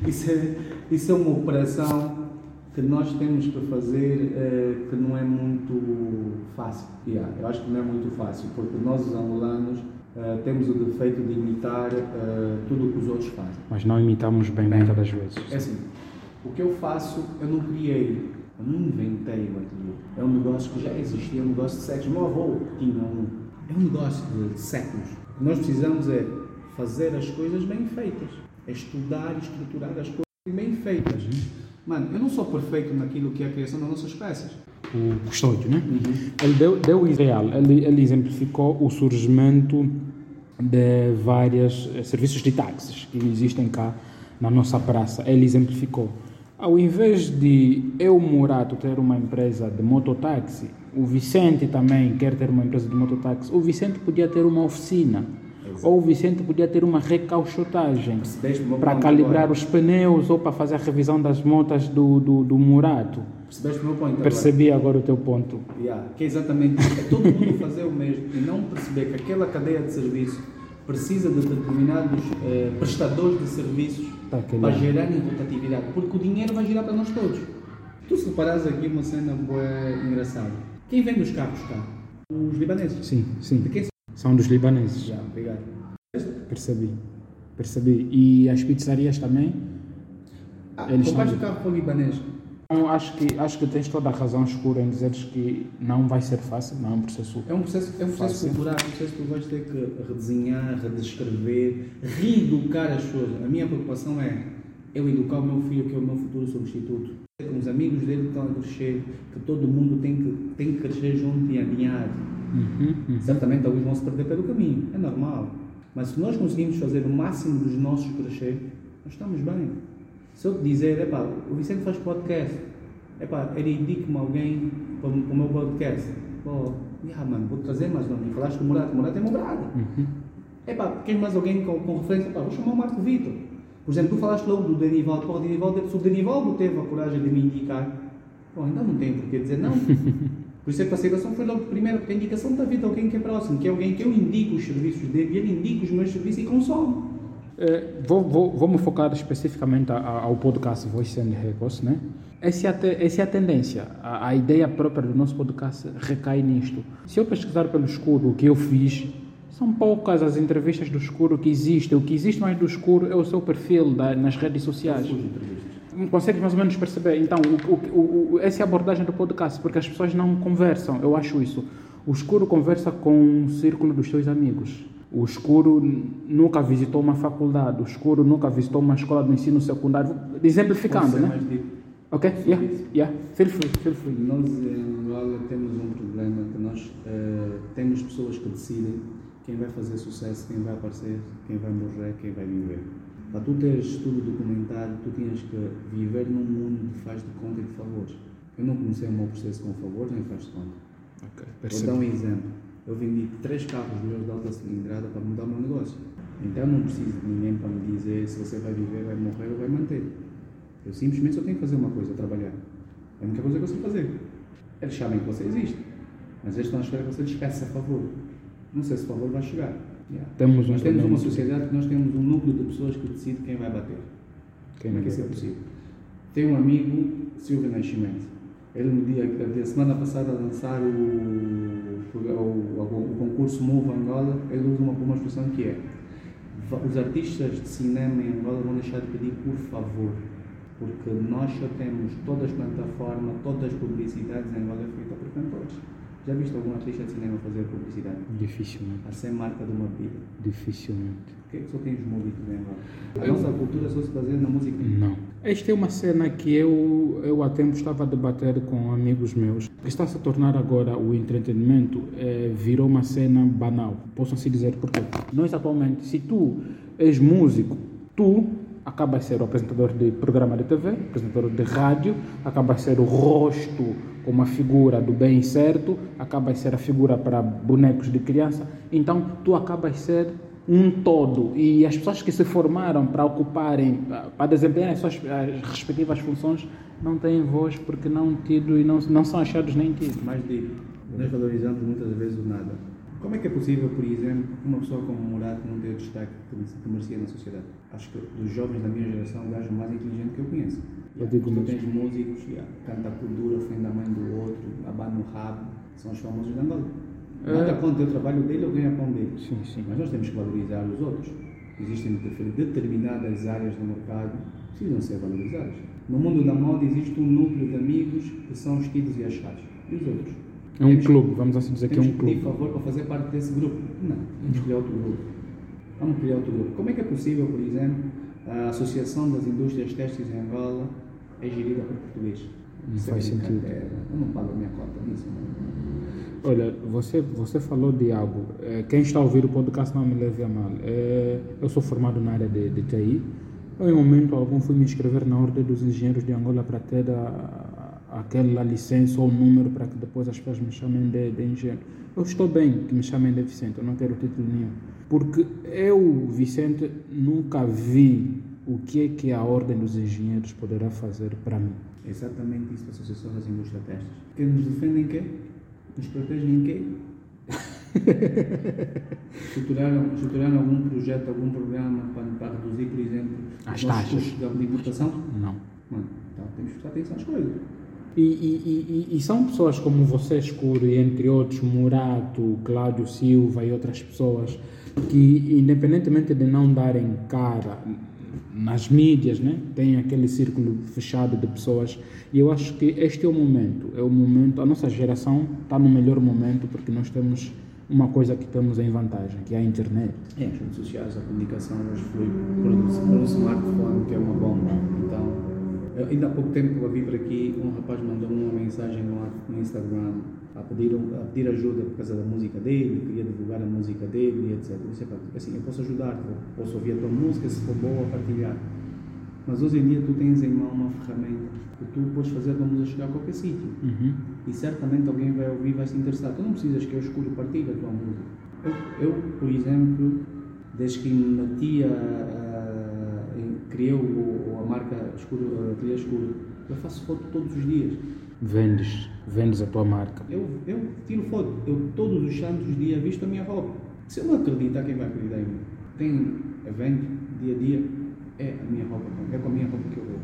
Isso é, isso é uma operação que nós temos que fazer eh, que não é muito fácil. Yeah, eu acho que não é muito fácil, porque nós, os angolanos, eh, temos o defeito de imitar eh, tudo o que os outros fazem. Mas não imitamos bem, Bem. muitas das vezes. É assim, o que eu faço, eu não criei, eu não inventei o ateliê. É um negócio que já existia, é um negócio de séculos. Meu avô tinha um. É um negócio de séculos. O que nós precisamos é fazer as coisas bem feitas. É estudar e estruturar as coisas bem feitas. Mano, eu não sou perfeito naquilo que é a criação das nossas peças. O custódio, né? Ele deu, deu o ideal, ele, ele exemplificou o surgimento de vários eh, serviços de táxis que existem cá na nossa praça. Ele exemplificou. Ao invés de eu, Murato, ter uma empresa de mototáxi, o Vicente também quer ter uma empresa de mototáxi, o Vicente podia ter uma oficina. Ou o Vicente podia ter uma meu para calibrar agora? os pneus ou para fazer a revisão das motas do, do, do Murato. Percebeste o meu ponto agora? Percebi agora o teu ponto. Yeah, que é exatamente. É todo mundo fazer o mesmo e não perceber que aquela cadeia de serviço precisa de determinados eh, prestadores de serviços Tá, para legal. gerarem rotatividade, porque o dinheiro vai girar para nós todos. Tu se reparares aqui uma cena boa engraçada. Quem vende os carros cá? Os libaneses. Sim, sim. De quem são? São dos libaneses. Já, obrigado. Percebi. Percebi. E as pizzarias também? Ah, Eles compraste o carro para o libanês. Então, acho que, acho que tens toda a razão escura em dizeres que não vai ser fácil, não é um processo. É um processo, é um processo Fácil. cultural, é um processo que tu vais ter que redesenhar, redescrever, reeducar as pessoas. A minha preocupação é eu educar o meu filho, que é o meu futuro substituto. Com os amigos dele que estão a crescer, que todo mundo tem que, tem que crescer junto e alinhado. Uhum, uhum. Certamente alguns vão se perder pelo caminho, é normal. Mas se nós conseguimos fazer o máximo dos nossos crescer, nós estamos bem. Se eu te dizer, epá, o Vicente faz podcast, epá, ele indica-me alguém para, o- para o meu podcast. Pô, yeah, mano, vou trazer mais um. Falaste com o Morato, o Morato é meu brado. Uhum. Epá, queres mais alguém com, com referência? Epá, vou chamar o Marco Vitor. Por exemplo, tu falaste logo do Denivaldo. Pô, o Denivaldo, se o Denivaldo teve a coragem de me indicar, pô, ainda não tenho por que dizer não. Por isso é que a aceitação foi logo primeiro, porque a indicação está vindo de alguém que é próximo, que é alguém que eu indico os serviços dele e ele indica os meus serviços e consome. Eh, vou, vou, vou me focar especificamente a- a- ao podcast Voice and Records, né? Essa é a, te- essa é a tendência. A, a ideia própria do nosso podcast recai nisto. Se eu pesquisar pelo escuro o que eu fiz, são poucas as entrevistas do escuro que existem. O que existe mais do escuro é o seu perfil da- nas redes sociais. Consegues mais ou menos perceber? Então, o, o, o, essa é a abordagem do podcast, porque as pessoas não conversam, eu acho isso. O escuro conversa com o círculo dos seus amigos. O escuro nunca visitou uma faculdade, o escuro nunca visitou uma escola de ensino secundário. Exemplificando, né? Ok? Yeah, yeah. Feel free, feel free. Nós em Angola temos um problema que nós eh, temos pessoas que decidem quem vai fazer sucesso, quem vai aparecer, quem vai morrer, quem vai viver. Para tu teres tudo documentado, tu tinhas que viver num mundo de faz de conta e de favores. Eu não comecei o meu processo com favores nem faz de conta. Ok, Vou dar um exemplo. Eu vendi três carros meus de alta cilindrada para mudar o meu negócio. Então eu não preciso de ninguém para me dizer se você vai viver, vai morrer ou vai manter. Eu simplesmente só tenho que fazer uma coisa, trabalhar. É a única coisa que eu sei fazer. Eles sabem que você existe, mas eles estão à espera que você lhes peça a favor. Não sei se o favor vai chegar. Yeah. Temos um nós temos uma sociedade que nós temos um núcleo de pessoas que decide quem vai bater. Quem Como é que vai isso é bater? possível? Tenho um amigo, Silvio Nascimento. Ele no dia, da semana passada, a lançar o, o, o, o concurso Move Angola, ele usa uma, uma expressão que é "Va- os artistas de cinema em Angola vão deixar de pedir por favor, porque nós só temos todas as plataformas, todas as publicidades em Angola é feita por cantores. Já viste algum artista de cinema fazer publicidade? Dificilmente, A ser marca de uma vida. dificilmente. Por que é que só tem os músicos em Angola? A nossa cultura só se baseia na música. Não. Esta é uma cena que eu, eu há tempo estava a debater com amigos meus. Que está a tornar agora o entretenimento, eh, virou uma cena banal. Posso assim dizer porquê? Nós atualmente, se tu és músico, tu acabas de ser o apresentador de programa de TV, apresentador de rádio, acabas de ser o rosto como a figura do bem certo, acabas de ser a figura para bonecos de criança, então tu acabas de ser um todo e as pessoas que se formaram para ocuparem, para- desempenhar as suas as respectivas funções não têm voz porque não tido e não, não são achados nem tidos. mais de nós valorizamos muitas vezes o nada. Como é que é possível, por exemplo, uma pessoa como o Murato não ter o destaque que merecia na sociedade? Acho que dos jovens da minha geração, o gajo mais inteligente que eu conheço. Eu digo tu tens músicos, yeah, canta por dura, ofende a mãe do outro, abana o rabo, são os famosos de Angola. Nada É. contra o trabalho dele ou ganha pão dele. Sim, sim. Mas nós temos que valorizar os outros. Existem de- determinadas áreas do mercado que precisam ser valorizadas. No mundo da moda existe um núcleo de amigos que são os tidos e achados. E os outros? É um Temos- clube, vamos assim dizer que é temos um clube. favor para fazer parte desse grupo? Não, vamos criar outro grupo. Vamos criar outro grupo. Como é que é possível, por exemplo, a Associação das Indústrias Têxteis em Angola é gerida por português. Não Isso faz sentido. Eu não pago a minha cota nisso. Não. Olha, você, você falou de algo. É, quem está a ouvir o podcast não me leve a mal. É, eu sou formado na área de, de TI. Eu, em momento algum, fui me inscrever na Ordem dos Engenheiros de Angola para ter a, aquela licença ou número para que depois as pessoas me chamem de, de engenheiro. Eu estou bem que me chamem de Vicente, eu não quero título nenhum. Porque eu, Vicente, nunca vi o que é que a Ordem dos Engenheiros poderá fazer para mim. É exatamente isso a Associação das Indústrias Testas. Que nos defendem quê? Nos protegem em quê? estruturaram, estruturaram algum projeto, algum programa para, para reduzir, por exemplo, As taxas. custos de importação? Não. Mano, então temos que prestar atenção às coisas. E, e, e, e são pessoas como você, Escuro, e entre outros, Murato, Cláudio Silva e outras pessoas, que independentemente de não darem cara nas mídias, né, têm aquele círculo fechado de pessoas. E eu acho que este é o momento, é o momento, a nossa geração está no melhor momento porque nós temos uma coisa que temos em vantagem, que é a internet. É, as redes sociais, a comunicação hoje flui por, um smartphone, que é uma bomba. Então, ainda há pouco tempo eu vi por aqui, um rapaz mandou uma mensagem no Instagram a pedir, a pedir ajuda por causa da música dele, queria divulgar a música dele etc. "Epá, assim, eu posso ajudar, eu posso ouvir a tua música, se for boa, partilhar. Mas hoje em dia tu tens em mão uma ferramenta que tu podes fazer a tua música chegar a qualquer sítio. Uhum. E certamente alguém vai ouvir e vai se interessar. Tu não precisas que eu escuro partilhe a tua música. Eu, eu, por exemplo, desde que a, a, em- criei o, a marca escuro, Trilha Escuro, eu faço foto todos os dias. Vendes, vendes a tua marca. Eu, eu tiro foto. Eu todos os santos dias visto a minha roupa. Se eu não acreditar, quem vai acreditar em mim? Tem evento, dia a dia, é a minha roupa. É com a minha roupa que eu vou.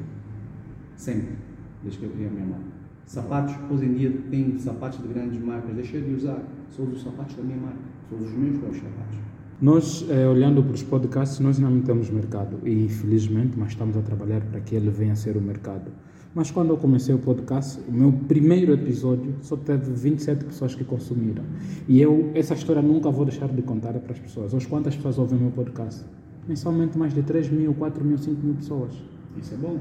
Sempre. Desde que eu criei a minha marca. Sapatos, hoje em dia tem sapatos de grandes marcas. Deixei de usar. Uso os sapatos da minha marca. Uso os meus próprios sapatos. Nós, eh, olhando para os podcasts, nós não temos mercado e infelizmente, mas estamos a trabalhar para que ele venha a ser o mercado. Mas quando eu comecei o podcast, o meu primeiro episódio só teve 27 pessoas que consumiram. E eu, essa história nunca vou deixar de contar para as pessoas. Hoje, quantas pessoas ouvem o meu podcast? Mensalmente mais de 3 mil, 4 mil, 5 mil pessoas. Isso é bom.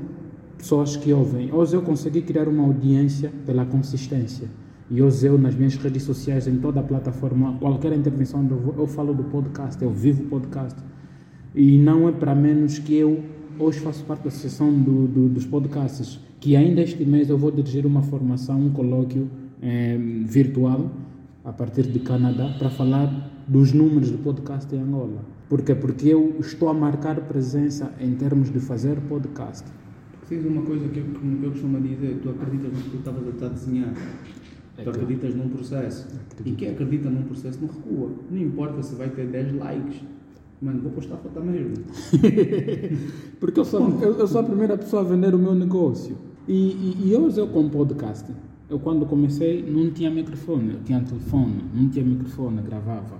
Pessoas que ouvem. Hoje eu consegui criar uma audiência pela consistência. E hoje eu, nas minhas redes sociais, em toda a plataforma, qualquer intervenção eu falo do podcast, eu vivo o podcast. E não é para menos que eu hoje faço parte da associação do, do, dos podcasts, que ainda este mês eu vou dirigir uma formação, um colóquio eh, virtual, a partir de Canadá, para falar dos números do podcast em Angola. Por quê? Porque eu estou a marcar presença em termos de fazer podcast. Preciso uma coisa que eu, que eu costumo dizer. Tu acreditas no que tu estavas a estar a desenhar. Tu acreditas num processo. E quem acredita num processo não recua. Não importa se vai ter 10 likes. Mano, vou postar foto mesmo. Porque eu sou, eu, eu sou a primeira pessoa a vender o meu negócio. E, e, e eu com podcast, eu quando comecei não tinha microfone, eu tinha telefone, não tinha microfone, gravava.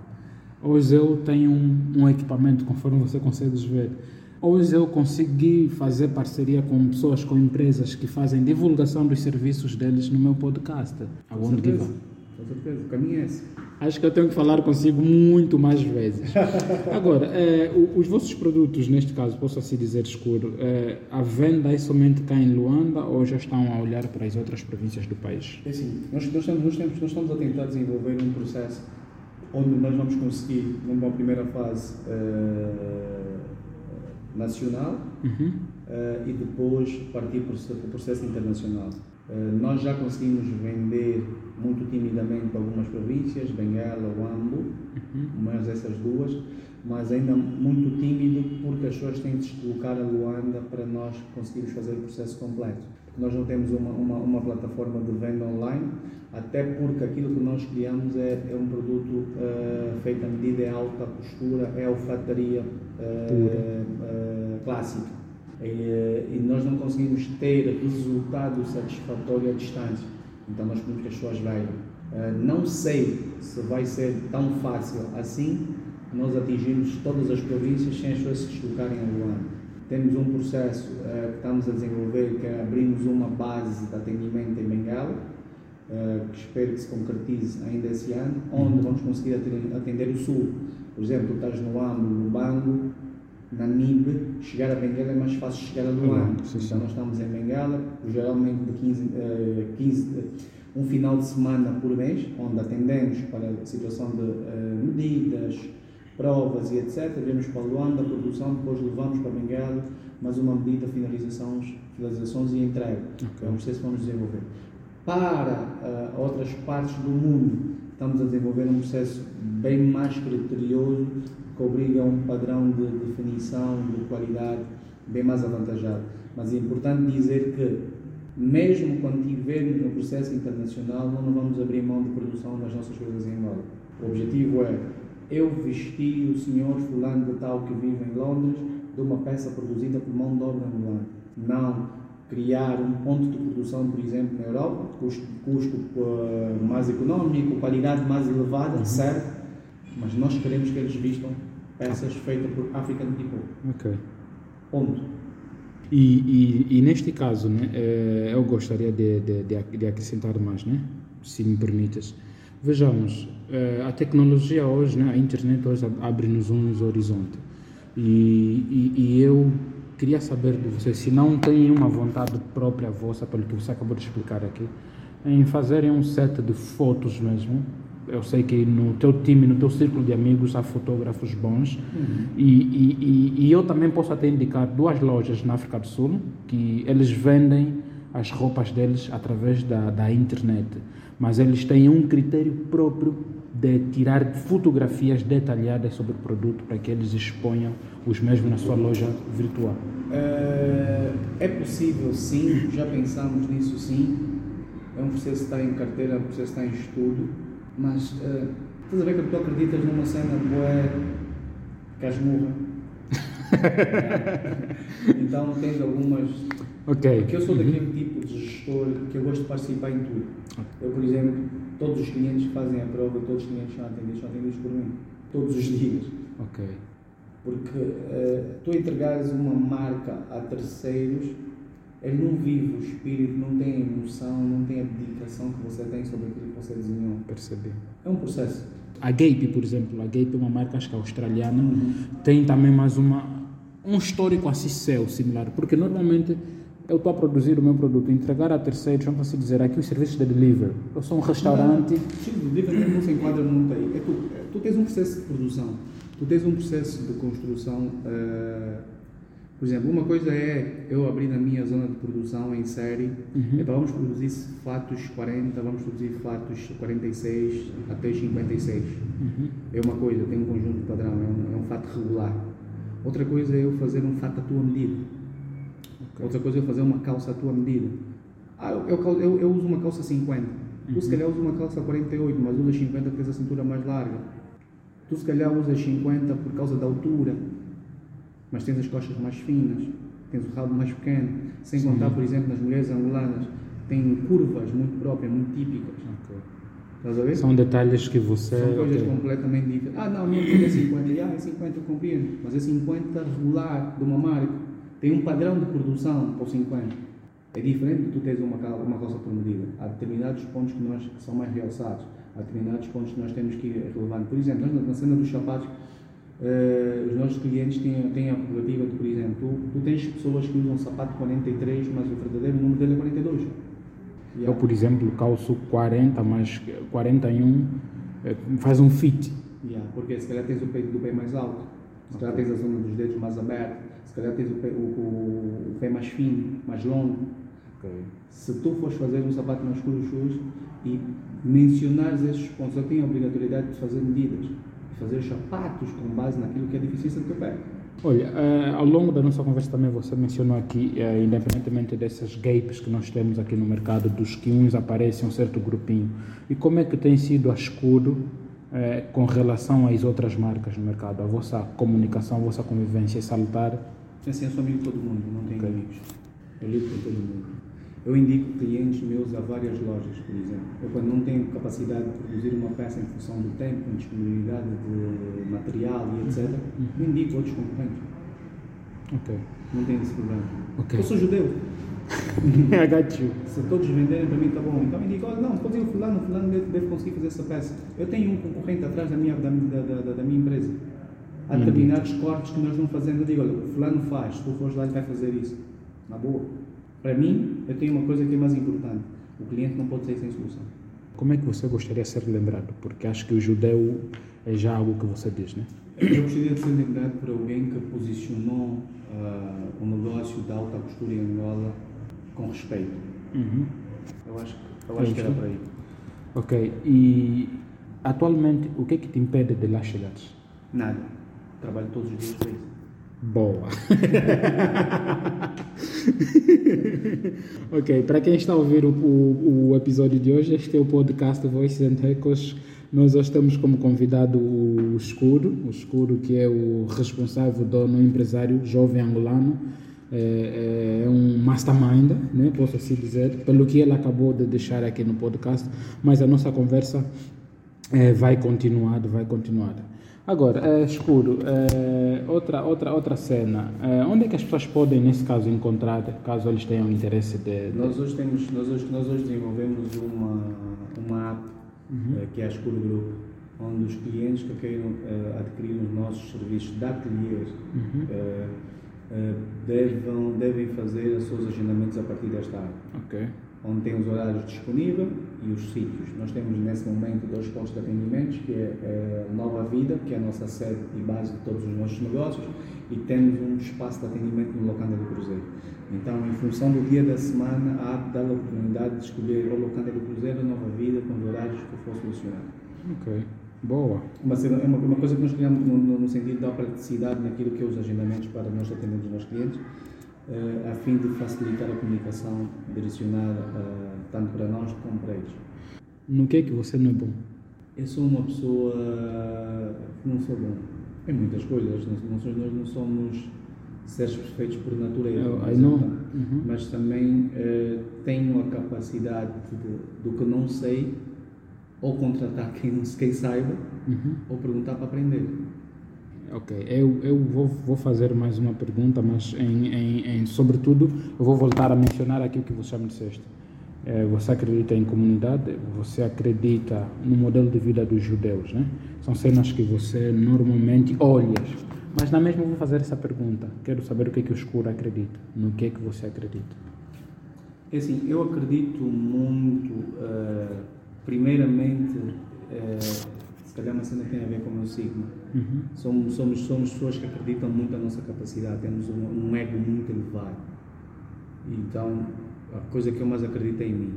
Hoje eu tenho um, um equipamento, conforme você consegue ver. Hoje eu consegui fazer parceria com pessoas, com empresas que fazem divulgação dos serviços deles no meu podcast. Com won't give certeza. up. Com certeza. O caminho é esse. Acho que eu tenho que falar consigo muito mais vezes. Agora, eh, os vossos produtos, neste caso, posso assim dizer escuro, eh, a venda é somente cá em Luanda ou já estão a olhar para as outras províncias do país? É assim, nós, nós, estamos, nós, temos, nós estamos a tentar desenvolver um processo onde nós vamos conseguir, numa primeira fase eh, nacional, Uhum. e depois partir para o processo internacional. Eh, nós já conseguimos vender muito timidamente algumas províncias, Benguela, Huambo, mas essas duas, mas ainda muito tímido porque as pessoas têm de se deslocar a Luanda para nós conseguirmos fazer o processo completo. Nós não temos uma, uma, uma plataforma de venda online, até porque aquilo que nós criamos é, é um produto eh, feito à medida, é alta costura, é alfataria eh, eh, clássica. E, eh, e nós não conseguimos ter resultado satisfatório à distância. Então nós pedimos que as pessoas vejam. Eh, não sei se vai ser tão fácil assim nós atingirmos todas as províncias sem as pessoas se deslocarem a Luanda. Temos um processo eh, que estamos a desenvolver que é abrimos uma base de atendimento em Bengala, que espero que se concretize ainda esse ano, onde vamos conseguir atender, atender o Sul. Por exemplo, tu estás no Ambo, no Bango, na NIB, chegar a Benguela é mais fácil chegar a Luanda. Sim, então sim. nós estamos em Benguela, geralmente de 15, eh, 15, eh, um final de semana por mês, onde atendemos para a situação de eh, medidas, provas e etc. Vemos para Luanda, a produção, depois levamos para Benguela, mais uma medida, finalizações, finalizações e entrega. É um processo que vamos desenvolver. Para eh, outras partes do mundo, estamos a desenvolver um processo bem mais criterioso, que obriga a um padrão de definição, de qualidade bem mais avantajado. Mas é importante dizer que, mesmo quando estivermos no processo internacional, não vamos abrir mão de produção das nossas coisas em Angola. O objetivo é eu vestir o senhor fulano de tal que vive em Londres de uma peça produzida por mão de obra angolana. Não criar um ponto de produção, por exemplo, na Europa, custo, custo eh, mais económico, qualidade mais elevada, certo? Mas nós queremos que eles vistam peças feitas por African People. Ok. Ponto. E, e, e neste caso, né, eh, eu gostaria de, de, de ac- de acrescentar mais, né, se me permites. Vejamos, eh, a tecnologia hoje, né, a internet hoje ab- abre-nos um horizonte. E, e, e eu queria saber de vocês, se não têm uma vontade própria vossa, pelo que você acabou de explicar aqui, em fazerem um set de fotos mesmo. Eu sei que no teu time, no teu círculo de amigos, há fotógrafos bons. E, e, e, e eu também posso até indicar duas lojas na África do Sul que eles vendem as roupas deles através da, da internet. Mas eles têm um critério próprio de tirar fotografias detalhadas sobre o produto para que eles exponham os mesmos na sua loja virtual. Eh, é possível sim, já pensamos nisso sim. É um processo que está em carteira, é um processo que está em estudo. Mas eh, estás a ver que tu acreditas numa cena boa casmurra. então tens algumas Ok. Porque eu sou daquele tipo de gestor que eu gosto de participar em tudo. Eu, por exemplo, todos os clientes que fazem a prova, todos os clientes são atendidos, são atendidos por mim. Todos os dias. Ok. Porque eh, tu entregares uma marca a terceiros, ele não vive o espírito, não tem a emoção, não tem a dedicação que você tem sobre aquilo que você desenhou. Percebi. É um processo. A Gape, por exemplo, a Gape é uma marca acho que australiana, tem também mais uma um histórico assim seu similar, porque normalmente eu estou a produzir o meu produto, entregar a terceiros, vamos assim dizer, aqui os serviços de delivery. Eu sou um restaurante, Sim, o delivery não se enquadra muito aí. É tu, é, tu tens um processo de produção, tu tens um processo de construção. eh, por exemplo, uma coisa é eu abrir na minha zona de produção em série, então vamos produzir fatos 40, vamos produzir fatos 46 até 56. É uma coisa, tem um conjunto padrão, é um, é um fato regular. Outra coisa é eu fazer um fato à tua medida. Outra coisa é eu fazer uma calça à tua medida. Ah, eu, eu, eu, eu uso uma calça 50. Tu se calhar usas uma calça 48, mas usas 50 porque tens a cintura mais larga. Tu se calhar usas 50 por causa da altura, mas tens as costas mais finas, tens o rabo mais pequeno. Sem contar, por exemplo, nas mulheres angolanas, têm curvas muito próprias, muito típicas. Estás a ver? são detalhes que você. São coisas ok. completamente diferentes. Ah, não, não tem 50. Ah, é 50 eu compreendo. Mas é 50 regular de uma marca. Tem um padrão de produção para o 50. É diferente de tu teres uma, uma calça por medida. Há determinados pontos que, nós, que são mais realçados. Há determinados pontos que nós temos que ir relevando. Por exemplo, nós na- na cena dos sapatos, eh, os nossos clientes têm, têm a prerrogativa de, por exemplo, tu, tu tens pessoas que usam sapato 43, mas o verdadeiro número dele é 42. Eu, por exemplo, calço 40, mas 41 eh, faz um fit. Yeah, porque se calhar tens o peito do pé mais alto, se calhar tens a zona dos dedos mais aberta, se calhar tens o pé, o, o, o pé mais fino, mais longo. Se tu fores fazer um sapato mais escuro shoes e mencionares esses pontos, eu tenho a obrigatoriedade de fazer medidas, de fazer os sapatos com base naquilo que é a deficiência do teu pé. Olha, eh, ao longo da nossa conversa também você mencionou aqui, eh, independentemente dessas gapes que nós temos aqui no mercado, dos que uns aparecem um certo grupinho, e como é que tem sido a escudo eh, com relação às outras marcas no mercado? A vossa comunicação, a vossa convivência é salutar? Assim, eu sou amigo de todo mundo, não tenho amigos. Eu lido com todo mundo. Eu indico clientes meus a várias lojas, por exemplo. Eu, quando não tenho capacidade de produzir uma peça em função do tempo, disponibilidade de material e etc., eu indico outros concorrentes. Ok. Não tenho esse problema. Ok. Eu sou judeu. You. Se todos venderem para mim, tá bom. Então eu digo, olha, não, pode ir o fulano, o fulano deve, deve conseguir fazer essa peça. Eu tenho um concorrente atrás da minha, da, da, da, da minha empresa. Há determinados cortes que nós não fazemos. Eu digo, olha, o fulano faz, tu fores lá, ele vai fazer isso. Na boa. Para mim, eu tenho uma coisa que é mais importante. O cliente não pode sair sem solução. Como é que você gostaria de ser lembrado? Porque acho que o judeu é já algo que você diz, né? Eu gostaria de ser lembrado por alguém que posicionou uh, o negócio da alta costura em Angola com respeito. Uhum. Eu acho, eu acho que era por aí. Ok. E atualmente, o que é que te impede de lá chegares? Nada. Trabalho todos os dias para isso. Boa. ok, para quem está a ouvir o, o, o, episódio de hoje, este é o podcast Voices and Echoes. Nós hoje temos como convidado o Escuro, o Escuro que é o responsável, dono, empresário, jovem angolano. É, é, um mastermind, né, posso assim dizer, pelo que ele acabou de deixar aqui no podcast, mas a nossa conversa é, vai continuar, vai continuar. Agora, é, escuro, é, outra, outra, outra cena. É, onde é que as pessoas podem, nesse caso, encontrar, caso eles tenham interesse de. de... Nós, hoje temos, nós, hoje, nós hoje desenvolvemos uma, uma app uhum. é, que é a Escuro Group, onde os clientes que queiram é, adquirir os nossos serviços de ateliês uhum. É, devem, fazer os seus agendamentos a partir desta app. Okay onde tem os horários disponíveis e os sítios. Nós temos nesse momento dois pontos de atendimento, que é, é Nova Vida, que é a nossa sede e base de todos os nossos negócios, e temos um espaço de atendimento no Locanda do Cruzeiro. Então, em função do dia da semana, há de dar a oportunidade de escolher o Locanda do Cruzeiro ou Nova Vida com os horários que for solucionado. Ok. Boa. Mas é uma, uma coisa que nós criamos no, no, sentido da praticidade naquilo que é os agendamentos para nós atendermos os nossos clientes uh, a fim de facilitar a comunicação direcionada uh, tanto para nós como para eles. No que é que você não é bom? Eu sou uma pessoa que não sou bom em muitas coisas. Nós, nós não somos seres perfeitos por natureza, eu, mas, então, uhum. mas também uh, tenho a capacidade de, do que não sei ou contratar quem, quem saiba uhum. ou perguntar para aprender. Ok, eu, eu vou, vou fazer mais uma pergunta, mas em, em, em, sobretudo eu vou voltar a mencionar aquilo que você me disseste. É, você acredita em comunidade, você acredita no modelo de vida dos judeus, né? São cenas que você normalmente olha. Mas na mesma eu vou fazer essa pergunta. Quero saber o que é que o escuro acredita. No que é que você acredita? É assim, eu acredito muito, uh, primeiramente, uh, se calhar uma cena tem a ver com o meu signo. Uhum. Somos, somos, somos pessoas que acreditam muito na nossa capacidade, temos um, um ego muito elevado. Então, a coisa que eu mais acredito é em mim.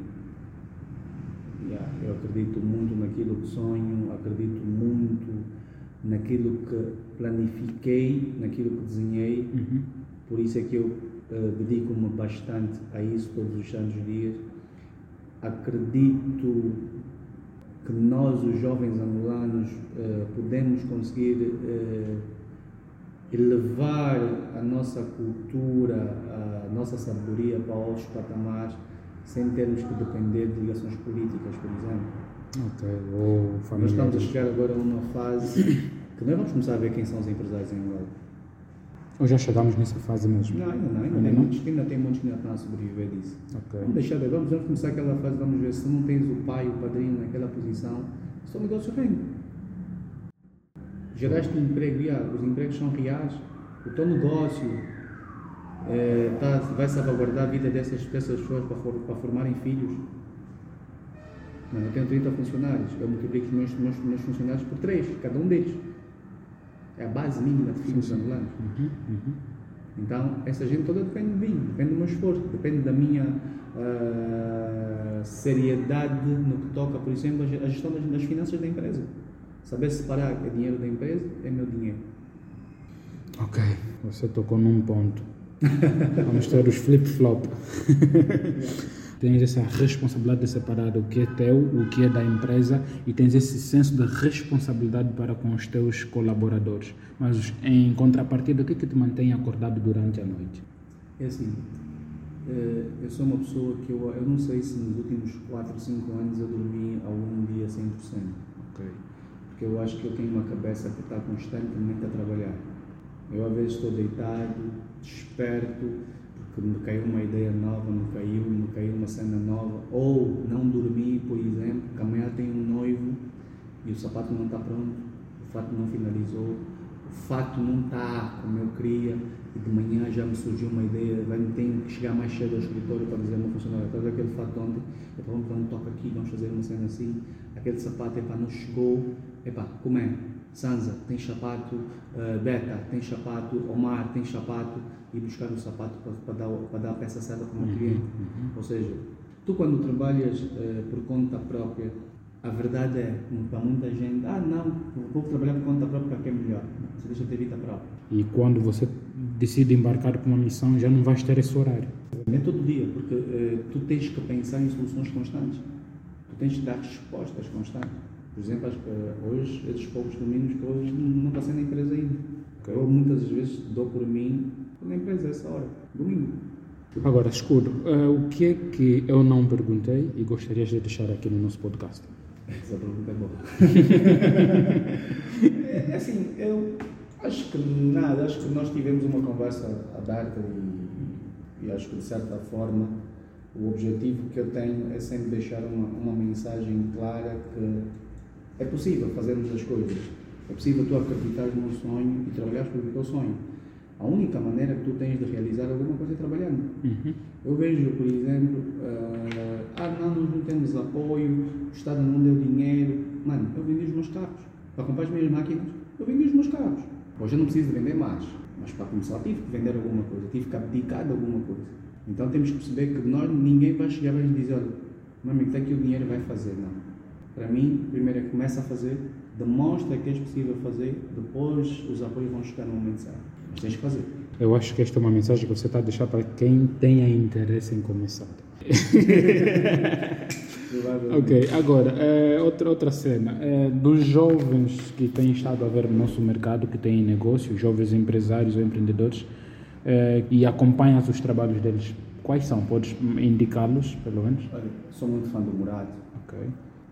Yeah, eu acredito muito naquilo que sonho, acredito muito naquilo que planifiquei, naquilo que desenhei. Uhum. Por isso é que eu uh, dedico-me bastante a isso todos os santos dias. Acredito que nós, os jovens angolanos, uh, podemos conseguir uh, elevar a nossa cultura, a nossa sabedoria para outros patamares, sem termos que depender de ligações políticas, por exemplo. Ok, oh, Nós estamos a chegar agora a uma fase que nós vamos começar a ver quem são os empresários em Angola. Ou já chegamos nessa fase mesmo? Não, ainda não. Ainda, ainda, tem, não? Muitos, ainda tem muitos que ainda estão a sobreviver disso. Okay. Vamos deixar, vamos, vamos começar aquela fase, vamos ver se não tens o pai, o padrinho naquela posição, o seu negócio vem. Geraste um emprego, os empregos são reais, o teu negócio é, tá, vai salvaguardar a vida dessas, dessas pessoas para, for, para formarem filhos. Não, eu tenho 30 funcionários, eu multiplico os meus, meus, meus funcionários por 3, cada um deles. É a base mínima de filhos angolanos. Uhum, uhum. Então, essa gente toda depende de mim, depende do meu esforço, depende da minha uh, seriedade no que toca, por exemplo, a gestão das, das finanças da empresa. Saber separar é dinheiro da empresa, é meu dinheiro. Ok, você tocou num ponto. Vamos ter os flip-flop. tens essa responsabilidade de separar o que é teu, o que é da empresa e tens esse senso de responsabilidade para com os teus colaboradores. Mas em contrapartida, o que é que te mantém acordado durante a noite? É assim, eh, eu sou uma pessoa que eu, eu não sei se nos últimos 4, 5 anos eu dormi algum dia 100%. Ok. Porque eu acho que eu tenho uma cabeça que está constantemente a trabalhar. Eu às vezes estou deitado, desperto, que me caiu uma ideia nova, me caiu, me caiu uma cena nova, ou não dormi, por exemplo, que amanhã tem um noivo e o sapato não está pronto, o fato não finalizou, o fato não está como eu queria e de manhã já me surgiu uma ideia, vai tenho que chegar mais cedo ao escritório para dizer a uma funcionária, estás aquele fato ontem, é para um toque aqui, vamos fazer uma cena assim, aquele sapato, é para não chegou, é para como é? Sansa, tem sapato, uh, Beca, tem sapato, Omar, tem sapato, e buscar o sapato para, dar, para dar a peça certa para o meu cliente. Uhum. Ou seja, tu quando trabalhas uh, por conta própria, a verdade é, para muita gente, ah não, vou trabalhar por conta própria porque é melhor. Você deixa ter vida própria. E quando você decide embarcar para uma missão, já não vais ter esse horário. Nem todo dia, porque uh, tu tens que pensar em soluções constantes. Tu tens que dar respostas constantes. Por exemplo, hoje, esses poucos domínios que hoje não passei na empresa ainda. Okay. Eu muitas vezes dou por mim na empresa essa hora, domingo. Agora, escudo, uh, o que é que eu não perguntei e gostarias de deixar aqui no nosso podcast? Essa pergunta é boa. é, assim, eu acho que nada, acho que nós tivemos uma conversa aberta e, e acho que de certa forma o objetivo que eu tenho é sempre deixar uma, uma mensagem clara que é possível fazermos as coisas. É possível tu acreditar num sonho e trabalhar pelo teu sonho. A única maneira que tu tens de realizar alguma coisa é trabalhando. Uhum. Eu vejo, por exemplo, uh, ah, não, nós não temos apoio, o Estado não deu dinheiro. Mano, eu vendi os meus carros. Para comprar as minhas máquinas, eu vendi os meus carros. Hoje eu não preciso de vender mais, mas para começar tive que vender alguma coisa, tive que abdicar de alguma coisa. Então temos que perceber que nós, ninguém vai chegar e dizer, olha, meu amigo, está aqui o dinheiro vai fazer. Não. Para mim, primeiro é começa a fazer, demonstra que é possível fazer, depois os apoios vão chegar no momento certo. Mas tens que fazer. Eu acho que esta é uma mensagem que você está a deixar para quem tenha interesse em começar. ok, agora, é, outra, outra cena. É, dos jovens que têm estado a ver no nosso mercado, que têm negócio, jovens empresários ou empreendedores, é, e acompanhas os trabalhos deles, quais são? Podes indicá-los, pelo menos? Olha, sou muito fã do Murado. Ok.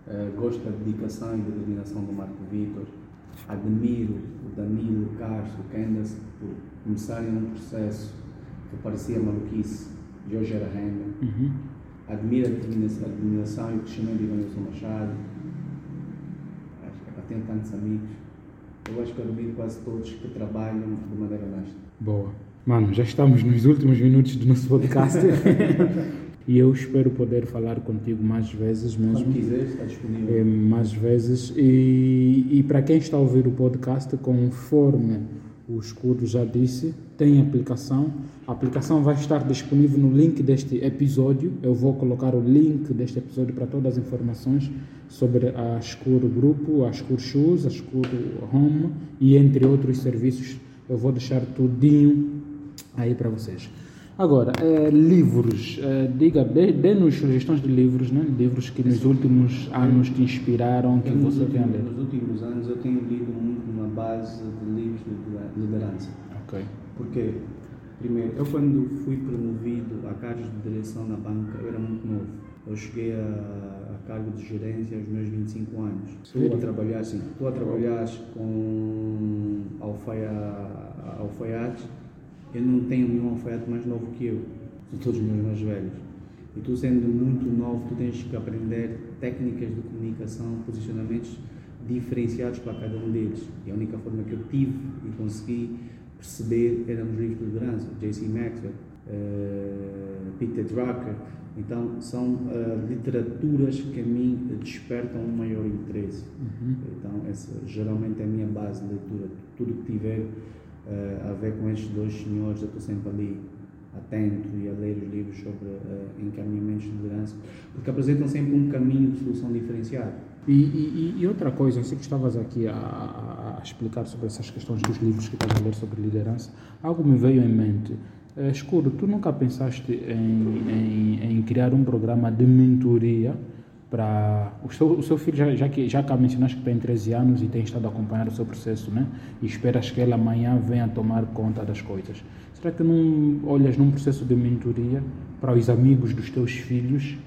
Uh, gosto da dedicação e da determinação do Marco Vitor. Admiro o Danilo, o Carlos, o Candace por começarem um processo que parecia maluquice de hoje era renda. Uhum. Admiro a determinação, a determinação e o crescimento de Ivanilson Machado. Acho que ter tantos amigos. Eu acho que admiro quase todos que trabalham de maneira honesta. Boa. Mano, já estamos nos últimos minutos do nosso podcast. e eu espero poder falar contigo mais vezes mesmo. Quando quiser, está disponível. É, mais vezes. E, e para quem está a ouvir o podcast, conforme o escudo já disse, tem aplicação. A aplicação vai estar disponível no link deste episódio. Eu vou colocar o link deste episódio para todas as informações sobre a Escuro Grupo, a Escuro Shoes, a Escuro Home e entre outros serviços. Eu vou deixar tudinho aí para vocês. Agora, é, livros, é, diga, dê-nos sugestões de livros, né? livros que nos últimos anos te inspiraram, que você tenha lido. Nos últimos anos eu tenho lido muito uma base de livros de liderança. Ok. Porque, primeiro, eu quando fui promovido a cargos de direção na banca, eu era muito novo. Eu cheguei a, a cargo de gerência aos meus 25 anos. Estou a trabalhar, assim, estou a trabalhar com alfaiates eu não tenho nenhum alfaiate mais novo que eu, são todos meus mais velhos. E tu sendo muito novo, tu tens que aprender técnicas de comunicação, posicionamentos diferenciados para cada um deles. E a única forma que eu tive e consegui perceber eram os livros de liderança, J.C. Maxwell, uh, Peter Drucker. Então, são uh, literaturas que a mim despertam um maior interesse. Uhum. Então, essa geralmente é a minha base de leitura. Tudo que tiver uh, a ver com estes dois senhores, eu estou sempre ali atento e a ler os livros sobre uh, encaminhamentos de liderança, porque apresentam sempre um caminho de solução diferenciado. E, e, e outra coisa, eu sei que estavas aqui a, a, explicar sobre essas questões dos livros que estás a ler sobre liderança, algo me veio em mente. Uh, Escuro, tu nunca pensaste em, em, em criar um programa de mentoria para o seu, o seu filho já, já que já cá mencionaste que tem 13 anos e tem estado a acompanhar o seu processo, né? E esperas que ele amanhã venha tomar conta das coisas. Será que não olhas num processo de mentoria para os amigos dos teus filhos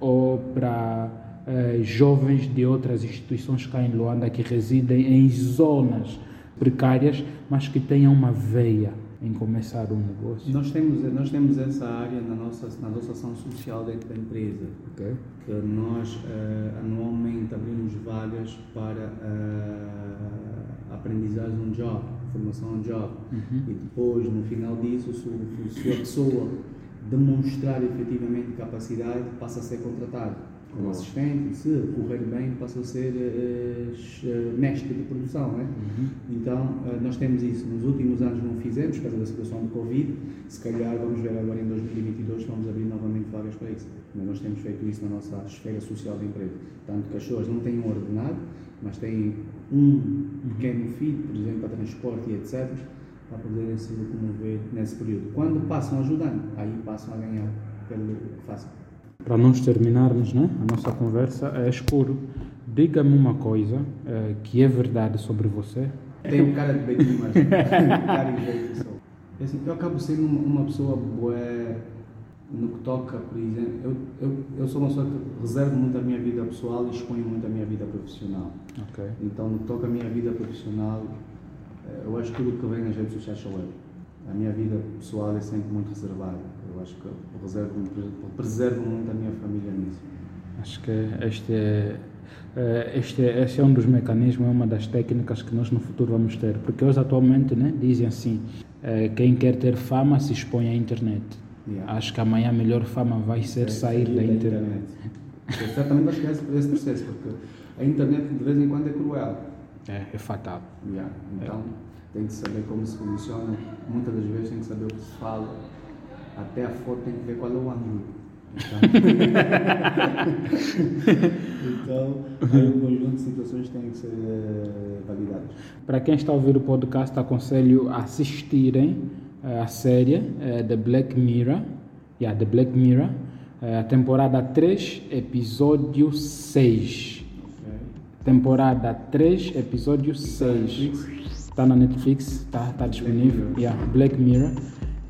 ou para eh, jovens de outras instituições cá em Luanda que residem em zonas precárias, mas que tenham uma veia em começar um negócio? Nós temos, nós temos essa área na nossa, na nossa ação social dentro da empresa, okay. que nós uh, anualmente abrimos vagas para uh, aprendizagem um job. formação on job. E depois, no final disso, se a pessoa demonstrar efetivamente capacidade, passa a ser contratado como Boa. assistente. Se correr bem, passa a ser eh, mestre de produção. Né? Então, eh, nós temos isso. Nos últimos anos não fizemos, por causa da situação do Covid. Se calhar, vamos ver agora em 2022, vamos abrir novamente vagas para isso. Mas nós temos feito isso na nossa esfera social de emprego. Tanto que as pessoas não têm um ordenado, mas têm um pequeno filho, por exemplo, para transporte e etc., para poderem se locomover nesse período. Quando passam ajudando, aí passam a ganhar pelo que fazem. Para nós terminarmos né, a nossa conversa, é escuro. Diga-me uma coisa eh, que é verdade sobre você. Tem um cara de beitinho, mas cara e só. É Assim, eu acabo sendo uma, uma pessoa boa no que toca, por exemplo, eu, eu, eu sou uma pessoa que reservo muito a minha vida pessoal e exponho muito a minha vida profissional. Ok. Então, no que toca a minha vida profissional, eu acho que tudo que vem nas redes sociais sou eu. A minha vida pessoal é sempre muito reservada. Eu acho que eu reservo, preservo muito a minha família nisso. Acho que este é, eh, este, é- esse é um dos mecanismos, é uma das técnicas que nós no futuro vamos ter. Porque hoje, atualmente, né, dizem assim: eh, quem quer ter fama se expõe à internet. Yeah. Acho que amanhã a melhor fama vai ser É, sair da internet. Eu certamente acho que é esse processo, porque a internet de vez em quando é cruel. É, é fatal. Yeah. Então tem que saber como se posiciona. Muitas das vezes tem que saber o que se fala. Até a foto tem que ver qual é o ângulo. Então, então aí um conjunto de situações tem que ser eh, validadas. Para quem está a ouvir o podcast, aconselho a assistirem eh, a série eh, The Black Mirror. Yeah, The Black Mirror. a temporada 3, episódio 6. Temporada 3, episódio 6. Está na Netflix, está tá disponível. Yeah, Black Mirror.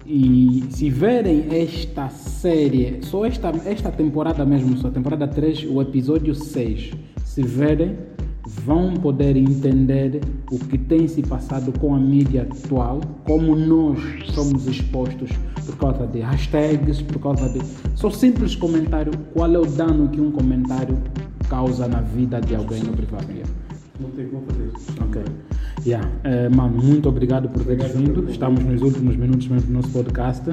E se verem esta série, só esta, esta temporada mesmo, só temporada 3, o episódio 6, se verem, vão poder entender o que tem se passado com a mídia atual, como nós somos expostos por causa de hashtags, por causa de. Só simples comentário, qual é o dano que um comentário causa na vida de alguém no privado. Não tem como fazer. Ok. Yeah. Eh, mano, muito obrigado por teres vindo. Estamos nos últimos minutos mesmo do nosso podcast.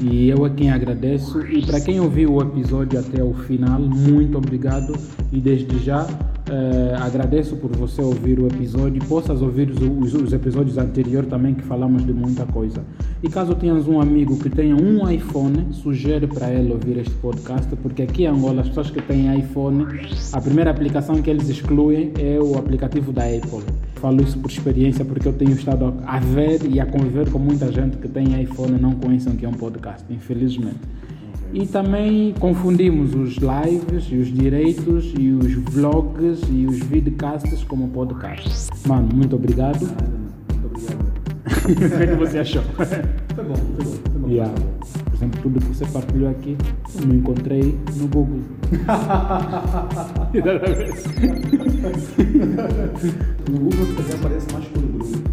E eu a quem agradeço. E para quem ouviu o episódio até o final, muito obrigado. E desde já eh, agradeço por você ouvir o episódio. Possas ouvir os, os- os episódios anteriores também, que falamos de muita coisa. E caso tenhas um amigo que tenha um iPhone, sugere para ele ouvir este podcast, porque aqui em Angola, as pessoas que têm iPhone, a primeira aplicação que eles excluem é o aplicativo da Apple. Falo isso por experiência, porque eu tenho estado a ver e a conviver com muita gente que tem iPhone e não conhecem que é um podcast, infelizmente. E também confundimos os lives e os direitos e os vlogs e os videocasts como podcast. Mano, muito obrigado. Muito obrigado. O que é que você achou? Foi bom, foi bom. Foi bom. Yeah. Por exemplo, tudo que você partilhou aqui, eu não encontrei no Google. No Google, calhar, aparece mais que o Bruno.